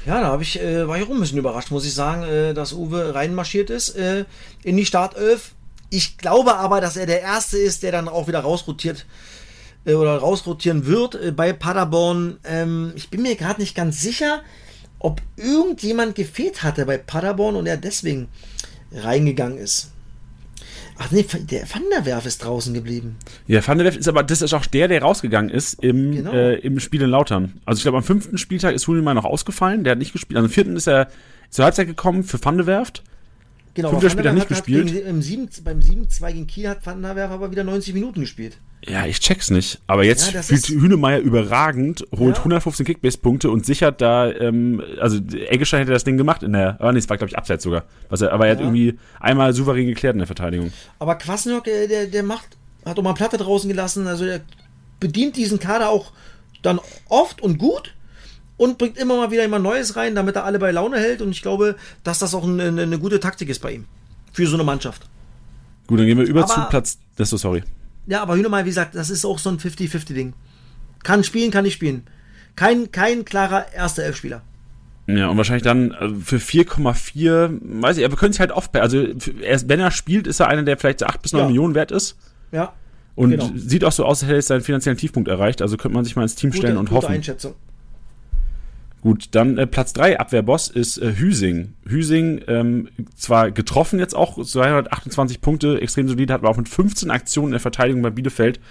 Ja, da ich, äh, war ich auch ein bisschen überrascht, muss ich sagen, äh, dass Uwe reinmarschiert ist äh, in die Startelf. Ich glaube aber, dass er der Erste ist, der dann auch wieder rausrotiert äh, oder rausrotieren wird äh, bei Paderborn. Ähm, ich bin mir gerade nicht ganz sicher, ob irgendjemand gefehlt hatte bei Paderborn und er deswegen reingegangen ist. Ach nee, der Van der Werf ist draußen geblieben. Ja, Van der Werf ist aber, das ist auch der, der rausgegangen ist im, genau. äh, im Spiel in Lautern. Also ich glaube, am fünften Spieltag ist Hunemann noch ausgefallen, der hat nicht gespielt. Am vierten ist er zur Halbzeit gekommen für Van der Werft. Genau, Fünfter Spiel hat nicht gespielt. Gegen, 7, beim 7-2 gegen Kiel hat Van der Werf aber wieder 90 Minuten gespielt. Ja, ich check's nicht. Aber jetzt ja, spielt Hünemeyer überragend, holt ja. 115 Kickbase-Punkte und sichert da, ähm, also Eggestein hätte das Ding gemacht in der, oh nee, es war glaube ich abseits sogar. Was er, aber er ja. hat irgendwie einmal souverän geklärt in der Verteidigung. Aber Kwasniok, der, der, der macht, hat auch mal Platte draußen gelassen, also der bedient diesen Kader auch dann oft und gut und bringt immer mal wieder jemand Neues rein, damit er alle bei Laune hält und ich glaube, dass das auch eine, eine gute Taktik ist bei ihm. Für so eine Mannschaft. Gut, dann gehen wir über aber, zu Platz, das so sorry. Ja, aber Hühnermal, wie gesagt, das ist auch so ein 50-50-Ding. Kann spielen, kann nicht spielen. Kein, kein klarer erster Elfspieler. Ja, und wahrscheinlich dann äh, für 4,4, weiß ich, wir können es halt oft, also wenn er spielt, ist er einer, der vielleicht so 8 bis 9 ja. Millionen wert ist. Ja. Und genau. sieht auch so aus, als hätte er seinen finanziellen Tiefpunkt erreicht. Also könnte man sich mal ins Team stellen und gute hoffen. Einschätzung. Gut, dann äh, Platz 3 Abwehrboss ist äh, Hüsing. Hüsing ähm, zwar getroffen jetzt auch, 228 Punkte, extrem solide, hat aber auch mit 15 Aktionen in der Verteidigung bei Bielefeld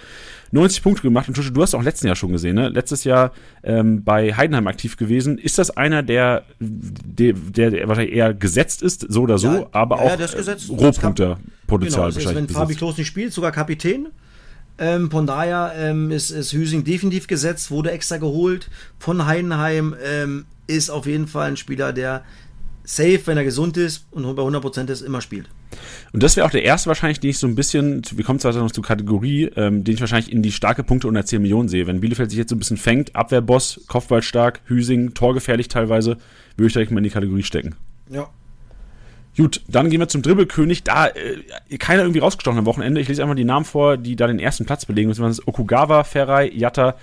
90 Punkte gemacht. Und Tusche, du hast auch letztes Jahr schon gesehen, ne? Letztes Jahr ähm, bei Heidenheim aktiv gewesen. Ist das einer, der, der, der wahrscheinlich eher gesetzt ist, so oder so, ja, aber ja, auch Rohpunkter-Potenzial genau, wahrscheinlich. Wenn Fabi Klos nicht spielt, sogar Kapitän. Ähm, von daher ähm, ist, ist Hüsing definitiv gesetzt, wurde extra geholt von Heidenheim. Ähm, ist auf jeden Fall ein Spieler, der safe, wenn er gesund ist und bei 100% ist, immer spielt. Und das wäre auch der erste wahrscheinlich, den ich so ein bisschen, wir kommen zwar noch zur Kategorie, ähm, den ich wahrscheinlich in die starke Punkte unter 10 Millionen sehe. Wenn Bielefeld sich jetzt so ein bisschen fängt, Abwehrboss, Kopfball Hüsing, torgefährlich teilweise, würde ich direkt mal in die Kategorie stecken. Ja, Gut, dann gehen wir zum Dribbelkönig. Da äh, keiner irgendwie rausgestochen am Wochenende. Ich lese einfach die Namen vor, die da den ersten Platz belegen. Das sind Okugawa, Ferrei, Yatta,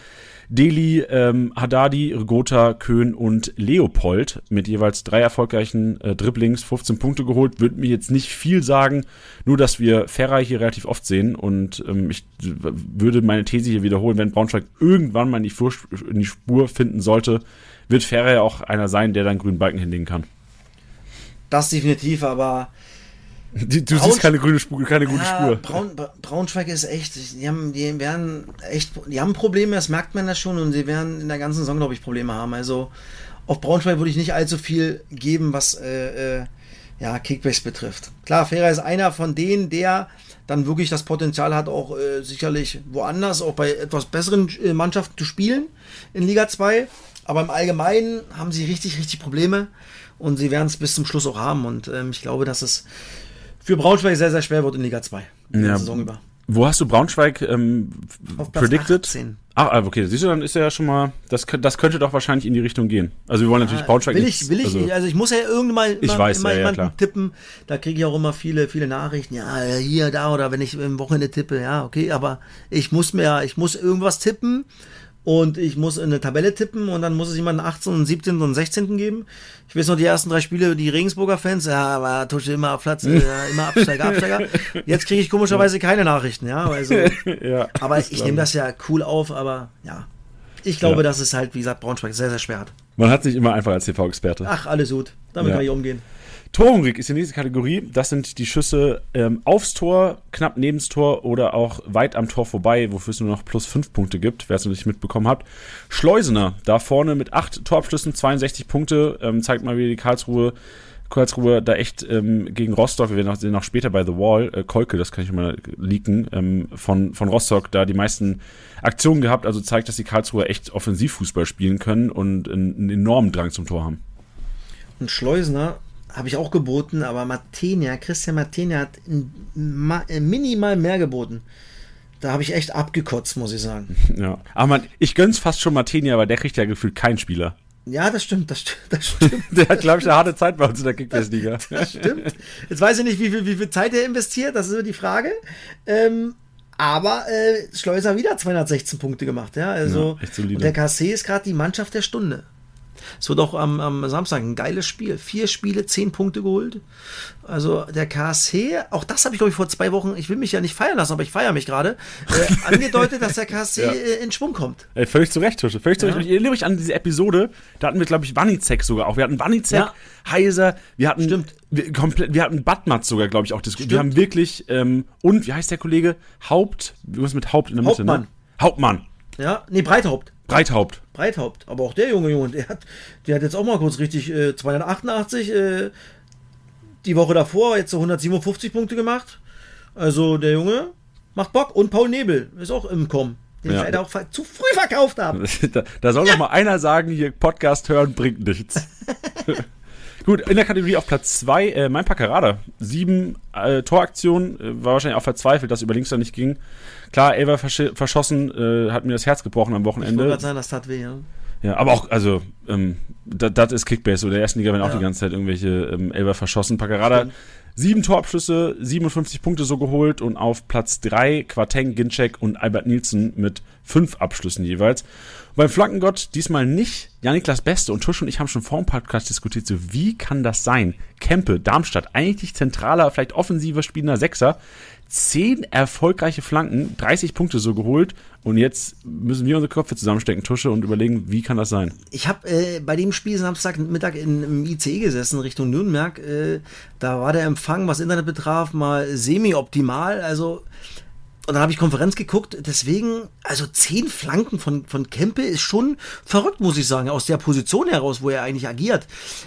Deli, ähm, Haddadi, Rigota, Köhn und Leopold mit jeweils drei erfolgreichen äh, Dribblings, 15 Punkte geholt. Würde mir jetzt nicht viel sagen, nur dass wir Ferrei hier relativ oft sehen und ähm, ich würde meine These hier wiederholen, wenn Braunschweig irgendwann mal in die, Spur, in die Spur finden sollte, wird Ferrei auch einer sein, der dann grünen Balken hinlegen kann. Das definitiv, aber. Du, du siehst keine grüne Spur, keine gute ja, Spur. Braun, Braunschweig ist echt, die haben, die werden echt, die haben Probleme, das merkt man das schon und sie werden in der ganzen Saison, glaube ich, Probleme haben. Also auf Braunschweig würde ich nicht allzu viel geben, was äh, äh, ja, Kickbacks betrifft. Klar, Ferrer ist einer von denen, der dann wirklich das Potenzial hat, auch äh, sicherlich woanders, auch bei etwas besseren äh, Mannschaften zu spielen in Liga 2. Aber im Allgemeinen haben sie richtig, richtig Probleme und sie werden es bis zum Schluss auch haben. Und ähm, ich glaube, dass es für Braunschweig sehr, sehr schwer wird in Liga 2. In ja. Saison über. Wo hast du Braunschweig ähm, Auf Platz predicted? 18. Ach, ah, okay, siehst du, dann ist er ja schon mal, das, das könnte doch wahrscheinlich in die Richtung gehen. Also wir wollen natürlich Braunschweig Will ich, will ich, also, also ich muss ja irgendwann mal, ich weiß, immer ja, jemanden ja, tippen, da kriege ich auch immer viele, viele Nachrichten, ja, hier, da oder wenn ich im Wochenende tippe, ja, okay, aber ich muss mir, ich muss irgendwas tippen und ich muss in eine Tabelle tippen und dann muss es jemanden 18., 17. und 16. geben. Ich weiß noch, die ersten drei Spiele, die Regensburger Fans, ja, war Tusche immer auf Platz, äh, immer Absteiger, Absteiger. Jetzt kriege ich komischerweise keine Nachrichten, ja, also, ja aber ich nehme das ja cool auf, aber ja, ich glaube, ja. dass es halt, wie gesagt, Braunschweig sehr, sehr schwer hat. Man hat sich immer einfach als TV-Experte. Ach, alles gut, damit ja. kann ich umgehen. Torhungrig ist die nächste Kategorie. Das sind die Schüsse ähm, aufs Tor, knapp neben das Tor oder auch weit am Tor vorbei, wofür es nur noch plus fünf Punkte gibt, wer es noch nicht mitbekommen hat. Schleusener, da vorne mit acht Torabschlüssen, 62 Punkte, ähm, zeigt mal wieder die Karlsruhe. Karlsruhe da echt ähm, gegen Rostock, wir werden auch, noch später bei The Wall, äh, Kolke, das kann ich mal leaken, ähm, von, von Rostock da die meisten Aktionen gehabt, also zeigt, dass die Karlsruhe echt Offensivfußball spielen können und einen, einen enormen Drang zum Tor haben. Und Schleusener habe ich auch geboten, aber Martenia, Christian Martenia hat äh, minimal mehr geboten. Da habe ich echt abgekotzt, muss ich sagen. Ja, aber man, ich gönn's fast schon Martenia, weil der kriegt ja gefühlt keinen Spieler. Ja, das stimmt, das, das stimmt. der hat, glaube ich, eine harte Zeit bei uns in der Kickbase-Liga. Das, das, stimmt. Jetzt weiß ich nicht, wie viel, wie viel Zeit er investiert, das ist so die Frage. Ähm, Aber äh, Schleuser wieder 216 Punkte gemacht, ja. Also Ja, der KC ist gerade die Mannschaft der Stunde. Es wird auch am, am Samstag ein geiles Spiel. Vier Spiele, zehn Punkte geholt. Also der KSC, auch das habe ich glaube ich vor zwei Wochen, ich will mich ja nicht feiern lassen, aber ich feiere mich gerade, äh, angedeutet, dass der KSC Ja. äh, in Schwung kommt. Ey, völlig zu Recht, Tusche. Völlig zu Ja. Recht. Ich erinnere mich an diese Episode, da hatten wir, glaube ich, Wanizek sogar auch. Wir hatten Wanizek, Ja. Heiser, wir hatten Stimmt. Wir, komplett, wir hatten Badmatz sogar, glaube ich, auch diskutiert. Wir haben wirklich, ähm, und wie heißt der Kollege? Haupt, was mit Haupt in der Mitte, Hauptmann. ne? Hauptmann. Ja, nee, Breithaupt. Breithaupt. Breithaupt. Aber auch der junge Junge, der hat, der hat jetzt auch mal kurz richtig äh, 288, äh, die Woche davor jetzt so 157 Punkte gemacht. Also der Junge macht Bock. Und Paul Nebel ist auch im Kommen. Den Ja. ich leider auch zu früh verkauft habe. Da, da soll doch mal einer sagen, hier Podcast hören bringt nichts. Gut, in der Kategorie auf Platz 2, äh, mein Packerada. Sieben äh, Toraktionen, äh, war wahrscheinlich auch verzweifelt, dass über links da nicht ging. Klar, Elver versch verschossen, äh, hat mir das Herz gebrochen am Ich wollte Wochenende. sagen, das tat weh, ja. Ja, aber auch, also, ähm, das ist Kickbase. So, der ersten Liga werden auch Ja. die ganze Zeit irgendwelche ähm, Elber verschossen. Packerada, Stimmt. sieben Torabschlüsse, 57 Punkte so geholt und auf Platz drei Quateng, Ginczek und Albert Nielsen mit fünf Abschlüssen jeweils. Beim Flankengott diesmal nicht Janiklas Beste und Tusch und ich haben schon vor dem Podcast diskutiert, so wie kann das sein? Kempe, Darmstadt, eigentlich zentraler, vielleicht offensiver spielender Sechser, zehn erfolgreiche Flanken, 30 Punkte so geholt und jetzt müssen wir unsere Köpfe zusammenstecken, Tusche, und überlegen, wie kann das sein? Ich habe äh, bei dem Spiel Samstagmittag in, im ICE gesessen Richtung Nürnberg. Äh, da war der Empfang, was Internet betraf, mal semi-optimal. Also und dann habe ich Konferenz geguckt. Deswegen, also zehn Flanken von, von Kempe ist schon verrückt, muss ich sagen, aus der Position heraus, wo er eigentlich agiert.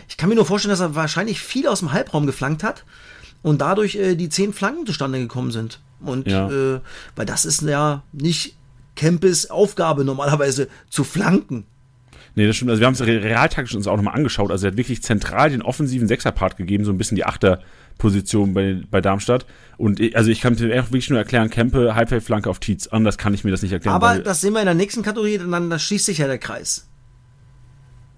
Ich kann mir nur vorstellen, dass er wahrscheinlich viel aus dem Halbraum geflankt hat und dadurch äh, die zehn Flanken zustande gekommen sind. Und Ja. äh, weil das ist ja nicht Kempes Aufgabe normalerweise zu flanken. Nee, das stimmt. Also wir haben es re- realtaktisch uns auch nochmal angeschaut. Also er hat wirklich zentral den offensiven Sechserpart gegeben, so ein bisschen die Achterposition bei, bei Darmstadt. Und ich- also ich kann mir wirklich nur erklären, Kempe, Halbfeldflanke auf Tietz. Anders kann ich mir das nicht erklären. Aber das sehen wir in der nächsten Kategorie, dann da schließt sich ja der Kreis.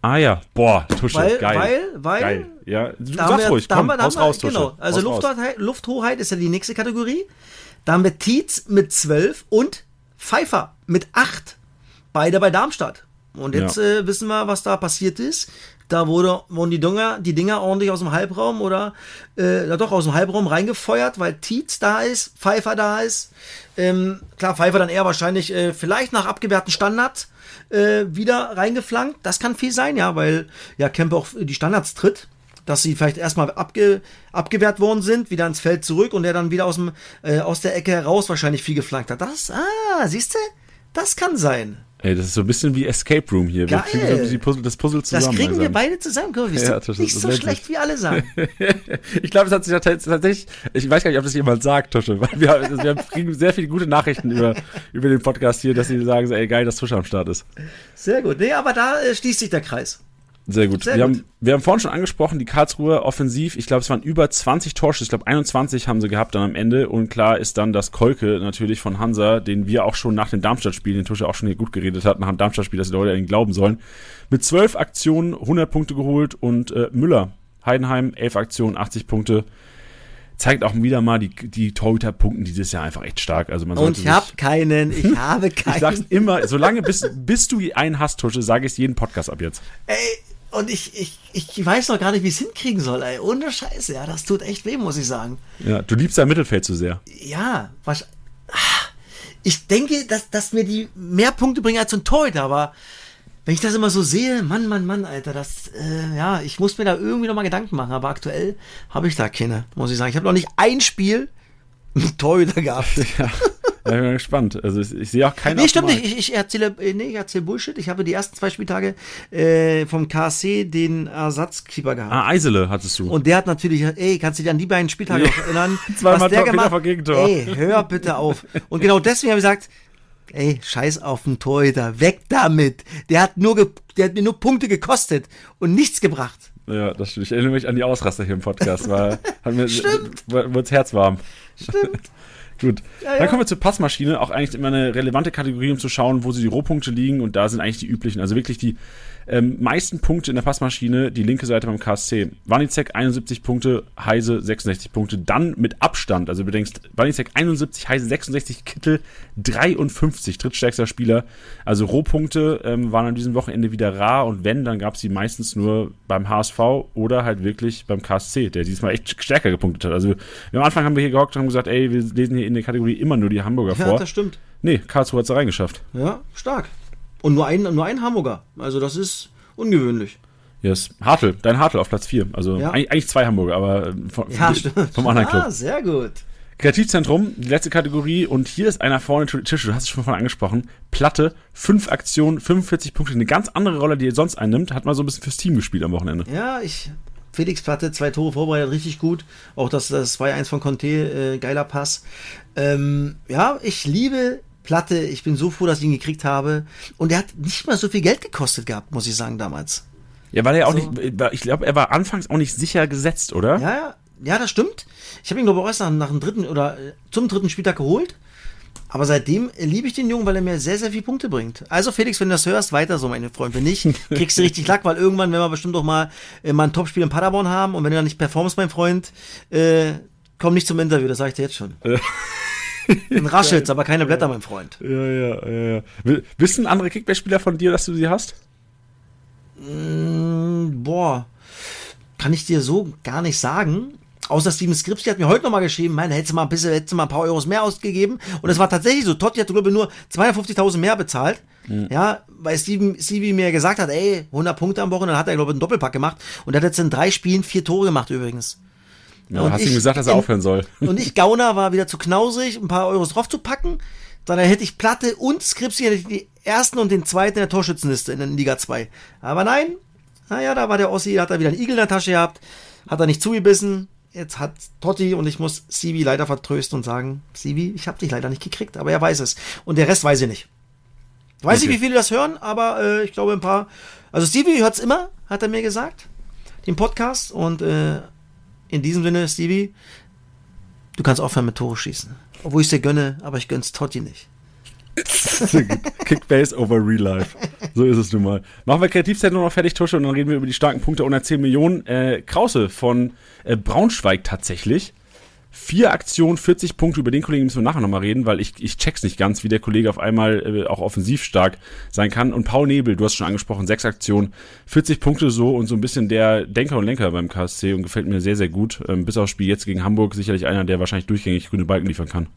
ah ja, boah, Tusche, Weil, geil. weil, weil, geil. Ja, du da haben sagst wir, ruhig, da komm, wir, wir, raus, Tusche. genau, also raus. Lufthoheit, Lufthoheit ist ja die nächste Kategorie. Da haben wir Tietz mit 12 und Pfeiffer mit 8. Beide bei Darmstadt. Und jetzt Ja. äh, wissen wir, was da passiert ist. Da wurde, wurden die Dinger, die Dinger ordentlich aus dem Halbraum oder äh, doch aus dem Halbraum reingefeuert, weil Tietz da ist, Pfeiffer da ist. Ähm, klar, Pfeiffer dann eher wahrscheinlich äh, vielleicht nach abgewehrten Standards äh, wieder reingeflankt. Das kann viel sein, ja, weil ja Kempe auch die Standards tritt dass sie vielleicht erstmal abge, abgewehrt worden sind, wieder ins Feld zurück und er dann wieder aus, dem, äh, aus der Ecke heraus wahrscheinlich viel geflankt hat. Das, ah, siehst du? Das kann sein. Ey, das ist so ein bisschen wie Escape Room hier. Wir Geil. fügen so die Puzzle, das Puzzle Das zusammen. kriegen wir beide zusammen, Kurve. Ja, Ja, das ist- nicht das so schlecht, wie alle sagen. Ich glaube, es hat sich ja tats- tatsächlich, ich weiß gar nicht, ob das jemand sagt, Tusche, weil wir, also wir kriegen sehr viele gute Nachrichten über, über den Podcast hier, dass sie sagen, so, ey, geil, dass Tusche am Start ist. Sehr gut. Nee, aber da äh, schließt sich der Kreis. Sehr gut. Sehr wir, gut. Haben, wir haben vorhin schon angesprochen, die Karlsruhe offensiv, ich glaube, es waren über 20 Torschüsse, ich glaube 21 haben sie gehabt dann am Ende und klar ist dann das Kolke natürlich von Hansa, den wir auch schon nach dem Darmstadt-Spiel, den Tusche auch schon hier gut geredet hat, nach dem Darmstadt-Spiel, dass die Leute an ihn glauben sollen, mit 12 Aktionen 100 Punkte geholt und äh, Müller, Heidenheim, 11 Aktionen, 80 Punkte, zeigt auch wieder mal, die, die Torhüter punkten dieses Jahr einfach echt stark. Also man Und ich habe keinen, ich habe ich sag's keinen. immer, solange bis, bis du einen hast, Tusche, sage ich es jeden Podcast ab jetzt. Ey, und ich, ich, ich weiß noch gar nicht, wie ich es hinkriegen soll, ey. Ohne Scheiße, ja, das tut echt weh, muss ich sagen. Ja, du liebst dein Mittelfeld zu sehr. Ja, was, ah, ich denke, dass, dass mir die mehr Punkte bringen als so ein Torhüter, aber wenn ich das immer so sehe, Mann, Mann, Mann, Alter, das, äh, ja, ich muss mir da irgendwie noch mal Gedanken machen, aber aktuell habe ich da keine, muss ich sagen. Ich habe noch nicht ein Spiel mit Torhüter gehabt. Ja, ich bin mal gespannt. Also ich, ich sehe auch keinen. Nee, stimmt nicht. Ich, ich erzähle, äh, nee, ich erzähle Bullshit. Ich habe die ersten zwei Spieltage äh, vom KSC den Ersatzkeeper gehabt. Ah, Eisele hattest du. Und der hat natürlich, ey, kannst du dich an die beiden Spieltage noch erinnern? Zweimal der gemacht Gegentor. Ey, hör bitte auf. Und genau deswegen habe ich gesagt, ey, scheiß auf den Torhüter, weg damit. Der hat nur, der hat mir nur Punkte gekostet und nichts gebracht. ja, das stimmt. Ich erinnere mich an die Ausraster hier im Podcast. War, hat mir, Stimmt. Wurde das Herz warm. Stimmt. Gut. Ja, ja. Dann kommen wir zur Passmaschine. Auch eigentlich immer eine relevante Kategorie, um zu schauen, wo sie die Rohpunkte liegen. Und da sind eigentlich die üblichen. Also wirklich die ähm, meisten Punkte in der Passmaschine, die linke Seite beim KSC. Wanizek 71 Punkte, Heise 66 Punkte. Dann mit Abstand, also du denkst, Wanizek 71, Heise 66, Kittel 53, drittstärkster Spieler. Also Rohpunkte ähm, waren an diesem Wochenende wieder rar und wenn, dann gab es sie meistens nur beim HSV oder halt wirklich beim KSC, der diesmal echt stärker gepunktet hat. Also am Anfang haben wir hier gehockt und haben gesagt, ey, wir lesen hier in der Kategorie immer nur die Hamburger ja, vor. Ja, das stimmt. Nee, Karlsruhe hat es reingeschafft. Ja, stark. Und nur ein, nur ein Hamburger. Also das ist ungewöhnlich. Yes. Hartl, dein Hartl auf Platz 4. Also ja. eigentlich zwei Hamburger, aber äh, vom, ja, vom anderen Club. Ah, sehr gut. Kreativzentrum, die letzte Kategorie. Und hier ist einer vorne, Tisch, du hast es schon vorhin angesprochen. Platte, fünf Aktionen, 45 Punkte. Eine ganz andere Rolle, die er sonst einnimmt. Hat mal so ein bisschen fürs Team gespielt am Wochenende. Ja, ich. Felix Platte, zwei Tore vorbereitet, richtig gut. Auch das, das 2-1 von Conte, äh, geiler Pass. Ähm, ja, ich liebe Platte. Ich bin so froh, dass ich ihn gekriegt habe. Und er hat nicht mal so viel Geld gekostet gehabt, muss ich sagen, damals. Ja, weil er auch so. nicht, ich glaube, er war anfangs auch nicht sicher gesetzt, oder? Ja, ja, ja das stimmt. Ich habe ihn, glaube ich, erst nach, nach dem dritten oder äh, zum dritten Spieltag geholt. Aber seitdem liebe ich den Jungen, weil er mir sehr, sehr viele Punkte bringt. Also Felix, wenn du das hörst, weiter so, mein Freund. Wenn nicht, kriegst du richtig Lack, weil irgendwann, wenn wir bestimmt doch mal, äh, mal ein Topspiel in Paderborn haben und wenn du dann nicht performst, mein Freund, äh, komm nicht zum Interview, das sage ich dir jetzt schon. Ein Raschelz, aber keine Blätter, mein Freund. Ja, ja, ja. ja. Wissen andere Kickback-Spieler von dir, dass du sie hast? Mm, boah, kann ich dir so gar nicht sagen. Außer Steven Skripski hat mir heute nochmal geschrieben, mein, hättest du mal ein bisschen, hättest du mal ein paar Euros mehr ausgegeben. Und es war tatsächlich so. Totti hat, glaube ich, nur 250.000 mehr bezahlt. Mhm. Ja, weil Steven, Stevie mir gesagt hat, ey, 100 Punkte am Wochenende, dann hat er, glaube ich, einen Doppelpack gemacht. Und er hat jetzt in drei Spielen vier Tore gemacht übrigens. Ja, und hast ich, ihm gesagt, dass er aufhören soll. Und ich, Gauner, war wieder zu knausrig, ein paar Euros drauf zu packen. Dann hätte ich Platte und Skripsi, hätte ich die ersten und den zweiten in der Torschützenliste in Liga 2. Aber nein, naja, da war der Ossi, hat er wieder einen Igel in der Tasche gehabt, hat er nicht zugebissen. Jetzt hat Totti und ich muss Sibi leider vertrösten und sagen, Sibi, ich habe dich leider nicht gekriegt, aber er weiß es. Und der Rest weiß ich nicht. Ich weiß okay. nicht, wie viele das hören, aber äh, ich glaube ein paar. Also Stevie hört es immer, hat er mir gesagt, den Podcast. Und äh, in diesem Sinne, Stevie, du kannst aufhören mit Tore schießen. Obwohl ich es dir gönne, aber ich gönn's Totti nicht. Kickbase over Real Life. So ist es nun mal. Machen wir Kreativzeit nur noch fertig, Tusche, und dann reden wir über die starken Punkte unter 10 Millionen. Äh, Krause von äh, Braunschweig tatsächlich. Vier Aktionen, 40 Punkte, über den Kollegen müssen wir nachher nochmal reden, weil ich, ich check's nicht ganz, wie der Kollege auf einmal äh, auch offensiv stark sein kann. Und Paul Nebel, du hast schon angesprochen, sechs Aktionen, 40 Punkte so und so ein bisschen der Denker und Lenker beim KSC und gefällt mir sehr, sehr gut. Ähm, bis aufs Spiel jetzt gegen Hamburg sicherlich einer, der wahrscheinlich durchgängig grüne Balken liefern kann.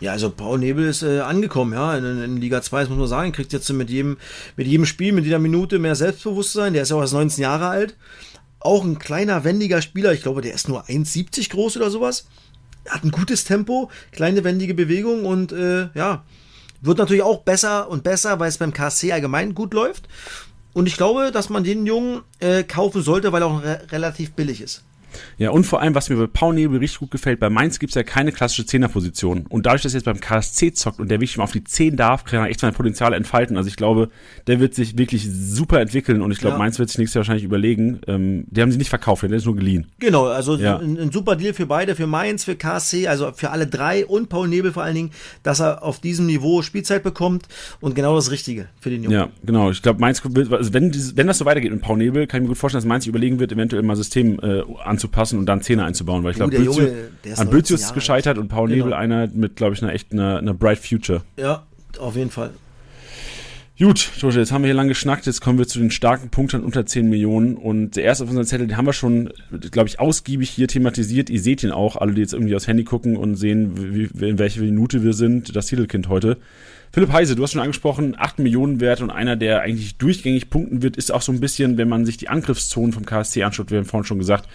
Ja, also Paul Nebel ist äh, angekommen, ja, in, in, Liga 2, das muss man sagen, kriegt jetzt mit jedem, mit jedem Spiel, mit jeder Minute mehr Selbstbewusstsein, der ist ja auch erst 19 Jahre alt. Auch ein kleiner, wendiger Spieler, ich glaube, der ist nur 1,70 groß oder sowas hat ein gutes Tempo, kleine wendige Bewegung und äh, ja, wird natürlich auch besser und besser, weil es beim KC allgemein gut läuft. Und ich glaube, dass man den Jungen äh, kaufen sollte, weil er auch re relativ billig ist. Ja, und vor allem, was mir bei Paul Nebel richtig gut gefällt, bei Mainz gibt es ja keine klassische Zehnerposition. Und dadurch, dass er jetzt beim KSC zockt und der wirklich mal auf die 10 darf, kann er echt sein Potenzial entfalten. Also ich glaube, der wird sich wirklich super entwickeln und ich glaube, ja. Mainz wird sich nächstes Jahr wahrscheinlich überlegen. Ähm, die haben sie nicht verkauft, der ist nur geliehen. Genau, also ja. ein, ein, super Deal für beide, für Mainz, für KSC, also für alle drei und Paul Nebel vor allen Dingen, dass er auf diesem Niveau Spielzeit bekommt und genau das Richtige für den Jungen. Ja, genau. Ich glaube, Mainz wird, also wenn, wenn das so weitergeht mit Paul Nebel, kann ich mir gut vorstellen, dass Mainz überlegen wird, eventuell mal System äh, anzupassen und dann Zehner einzubauen, weil ich glaube, an Bözius ist gescheitert und Paul genau. Nebel einer mit, glaube ich, einer echt einer, einer bright future. Ja, auf jeden Fall. Gut, Tosche, jetzt haben wir hier lang geschnackt, jetzt kommen wir zu den starken Punkten unter 10 Millionen und der erste auf unserem Zettel, den haben wir schon, glaube ich, ausgiebig hier thematisiert. Ihr seht ihn auch, alle, die jetzt irgendwie aufs Handy gucken und sehen, wie, in welche Minute wir sind, das Titelkind heute. Philipp Heise, du hast schon angesprochen, 8 Millionen wert und einer, der eigentlich durchgängig punkten wird, ist auch so ein bisschen, wenn man sich die Angriffszonen vom KSC anschaut, wir haben vorhin schon gesagt,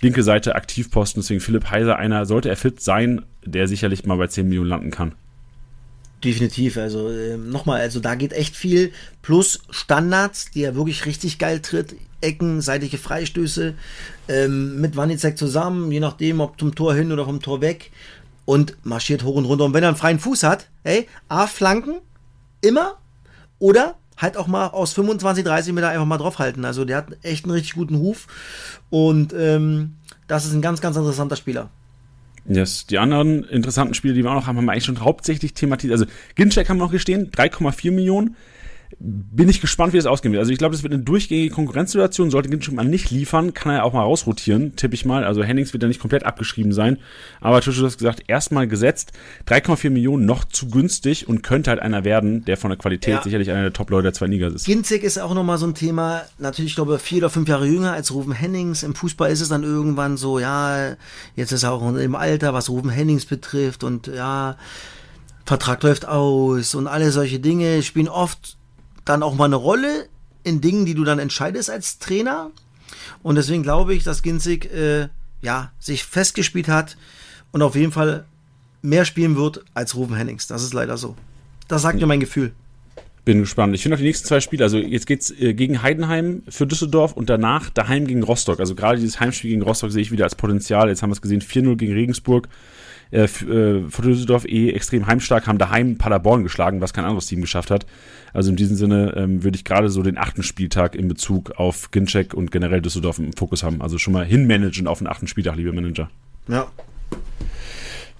linke Seite Aktivposten, deswegen Philipp Heise einer, sollte er fit sein, der sicherlich mal bei 10 Millionen landen kann. Definitiv, also äh, nochmal, also da geht echt viel, plus Standards, die er wirklich richtig geil tritt, Ecken, seitliche Freistöße, ähm, mit Wanizek zusammen, je nachdem, ob zum Tor hin oder vom Tor weg und marschiert hoch und runter. Und wenn er einen freien Fuß hat, ey, A, Flanken, immer, oder halt auch mal aus 25, 30 Meter einfach mal draufhalten. Also der hat echt einen richtig guten Huf und ähm, das ist ein ganz, ganz interessanter Spieler. Yes. Die anderen interessanten Spiele, die wir auch noch haben, haben wir eigentlich schon hauptsächlich thematisiert. Also Ginchek haben wir noch gestehen, 3,4 Millionen bin ich gespannt, wie das ausgehen wird. Also ich glaube, das wird eine durchgängige Konkurrenzsituation. Sollte Ginchuk mal nicht liefern, kann er auch mal rausrotieren, tippe ich mal. Also Hennings wird ja nicht komplett abgeschrieben sein. Aber Tuschu hat gesagt, erstmal gesetzt. 3,4 Millionen noch zu günstig und könnte halt einer werden, der von der Qualität ja. sicherlich einer der Top-Leute der zwei Ligas ist. Ginzig ist auch nochmal so ein Thema. Natürlich, ich glaube, vier oder fünf Jahre jünger als Rufen Hennings. Im Fußball ist es dann irgendwann so, ja, jetzt ist er auch im Alter, was Rufen Hennings betrifft und ja, Vertrag läuft aus und alle solche Dinge spielen oft dann auch mal eine Rolle in Dingen, die du dann entscheidest als Trainer. Und deswegen glaube ich, dass Ginzig äh, ja, sich festgespielt hat und auf jeden Fall mehr spielen wird als Rufen Hennings. Das ist leider so. Das sagt mir mein Gefühl. Bin gespannt. Ich finde auch die nächsten zwei Spiele, also jetzt geht's äh, gegen Heidenheim für Düsseldorf und danach daheim gegen Rostock. Also gerade dieses Heimspiel gegen Rostock sehe ich wieder als Potenzial. Jetzt haben wir es gesehen, 4-0 gegen Regensburg äh, äh, Düsseldorf eh extrem heimstark, haben daheim Paderborn geschlagen, was kein anderes Team geschafft hat. Also in diesem Sinne ähm, würde ich gerade so den achten Spieltag in Bezug auf Ginczek und generell Düsseldorf im Fokus haben. Also schon mal hinmanagen auf den achten Spieltag, liebe Manager. Ja,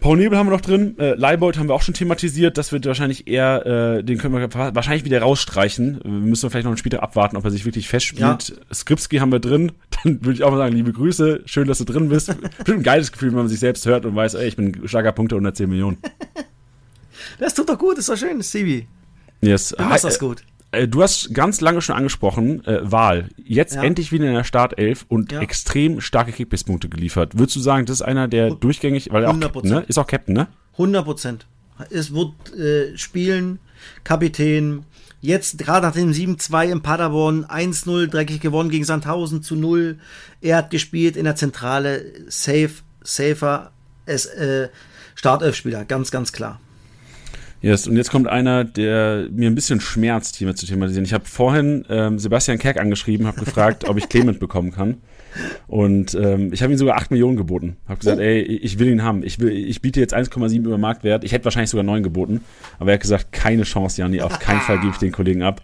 Paul Nebel haben wir noch drin. Äh, Leibold haben wir auch schon thematisiert. Das wird wahrscheinlich eher, äh, den können wir wahrscheinlich wieder rausstreichen. Wir müssen vielleicht noch später abwarten, ob er sich wirklich festspielt. Ja. Skripski haben wir drin. Dann würde ich auch mal sagen, liebe Grüße. Schön, dass du drin bist. Bestimmt ein geiles Gefühl, wenn man sich selbst hört und weiß, ey, ich bin starker Punkte 110 Millionen. Das tut doch gut, ist doch schön, Stevie. Yes. Du machst das gut. Äh, du hast ganz lange schon angesprochen, äh, Wahl. Jetzt ja. endlich wieder in der Startelf und ja. extrem starke Kickbase-Punkte geliefert. Würdest du sagen, das ist einer, der durchgängig, weil er auch Captain, ne? Ist auch Captain, ne? 100 Prozent. Es wird äh, spielen, Kapitän. Jetzt gerade nach dem 7-2 in Paderborn, 1-0 dreckig gewonnen gegen Sandhausen zu 0. Er hat gespielt in der Zentrale, safe, safer, es, äh, Startelf-Spieler, ganz, ganz klar. Yes, und jetzt kommt einer, der mir ein bisschen schmerzt, hier mit zu thematisieren. Ich habe vorhin ähm, Sebastian Kerk angeschrieben, habe gefragt, ob ich Clement bekommen kann. Und ähm, ich habe ihm sogar 8 Millionen geboten. Habe gesagt, oh. ey, ich will ihn haben. Ich, will, ich biete jetzt 1,7 über Marktwert. Ich hätte wahrscheinlich sogar 9 geboten. Aber er hat gesagt, keine Chance, Janni, auf keinen Fall gebe ich den Kollegen ab.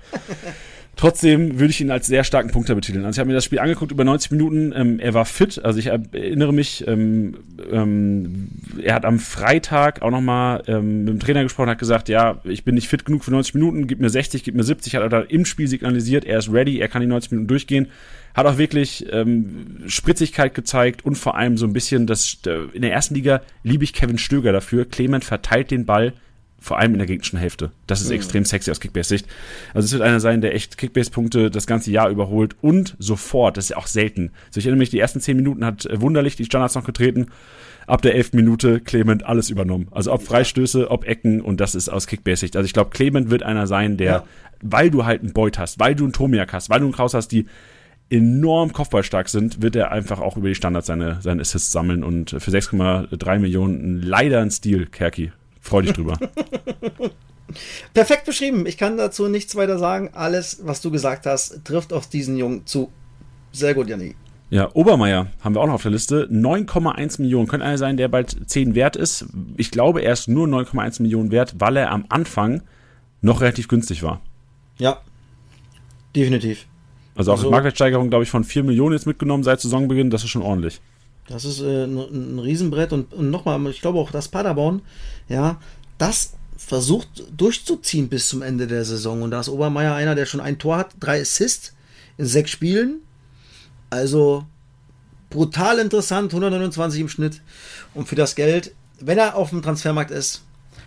Trotzdem würde ich ihn als sehr starken Punkter betiteln. Also ich habe mir das Spiel angeguckt über 90 Minuten. Ähm, er war fit. Also ich erinnere mich, ähm, ähm, er hat am Freitag auch nochmal ähm, mit dem Trainer gesprochen, hat gesagt, ja, ich bin nicht fit genug für 90 Minuten, gib mir 60, gib mir 70. Hat er im Spiel signalisiert, er ist ready, er kann die 90 Minuten durchgehen. Hat auch wirklich ähm, Spritzigkeit gezeigt und vor allem so ein bisschen, das in der ersten Liga liebe ich Kevin Stöger dafür. Clement verteilt den Ball vor allem in der gegnerischen Hälfte. Das ist mhm. extrem sexy aus Kickbase-Sicht. Also es wird einer sein, der echt Kickbase-Punkte das ganze Jahr überholt und sofort. Das ist ja auch selten. Also ich erinnere mich, die ersten zehn Minuten hat äh, wunderlich die Standards noch getreten. Ab der elften Minute Clement alles übernommen. Also ob Freistöße, ob Ecken und das ist aus Kickbase-Sicht. Also ich glaube, Clement wird einer sein, der, ja. weil du halt einen Beut hast, weil du einen Tomiak hast, weil du einen Kraus hast, die enorm kopfballstark sind, wird er einfach auch über die Standards seine, seine Assists sammeln und für 6,3 Millionen leider ein Stil, Kerki. Freu dich drüber. Perfekt beschrieben. Ich kann dazu nichts weiter sagen. Alles, was du gesagt hast, trifft auf diesen Jungen zu. Sehr gut, Janni. Ja, Obermeier haben wir auch noch auf der Liste. 9,1 Millionen. Könnte einer sein, der bald 10 wert ist. Ich glaube, er ist nur 9,1 Millionen wert, weil er am Anfang noch relativ günstig war. Ja, definitiv. Also auch also, Marktwertsteigerung, glaube ich, von 4 Millionen jetzt mitgenommen seit Saisonbeginn. Das ist schon ordentlich. Das ist äh, ein, ein Riesenbrett und, und nochmal, ich glaube auch das Paderborn, ja, das versucht durchzuziehen bis zum Ende der Saison. Und da ist Obermeier einer, der schon ein Tor hat, drei Assists in sechs Spielen. Also brutal interessant, 129 im Schnitt. Und für das Geld, wenn er auf dem Transfermarkt ist,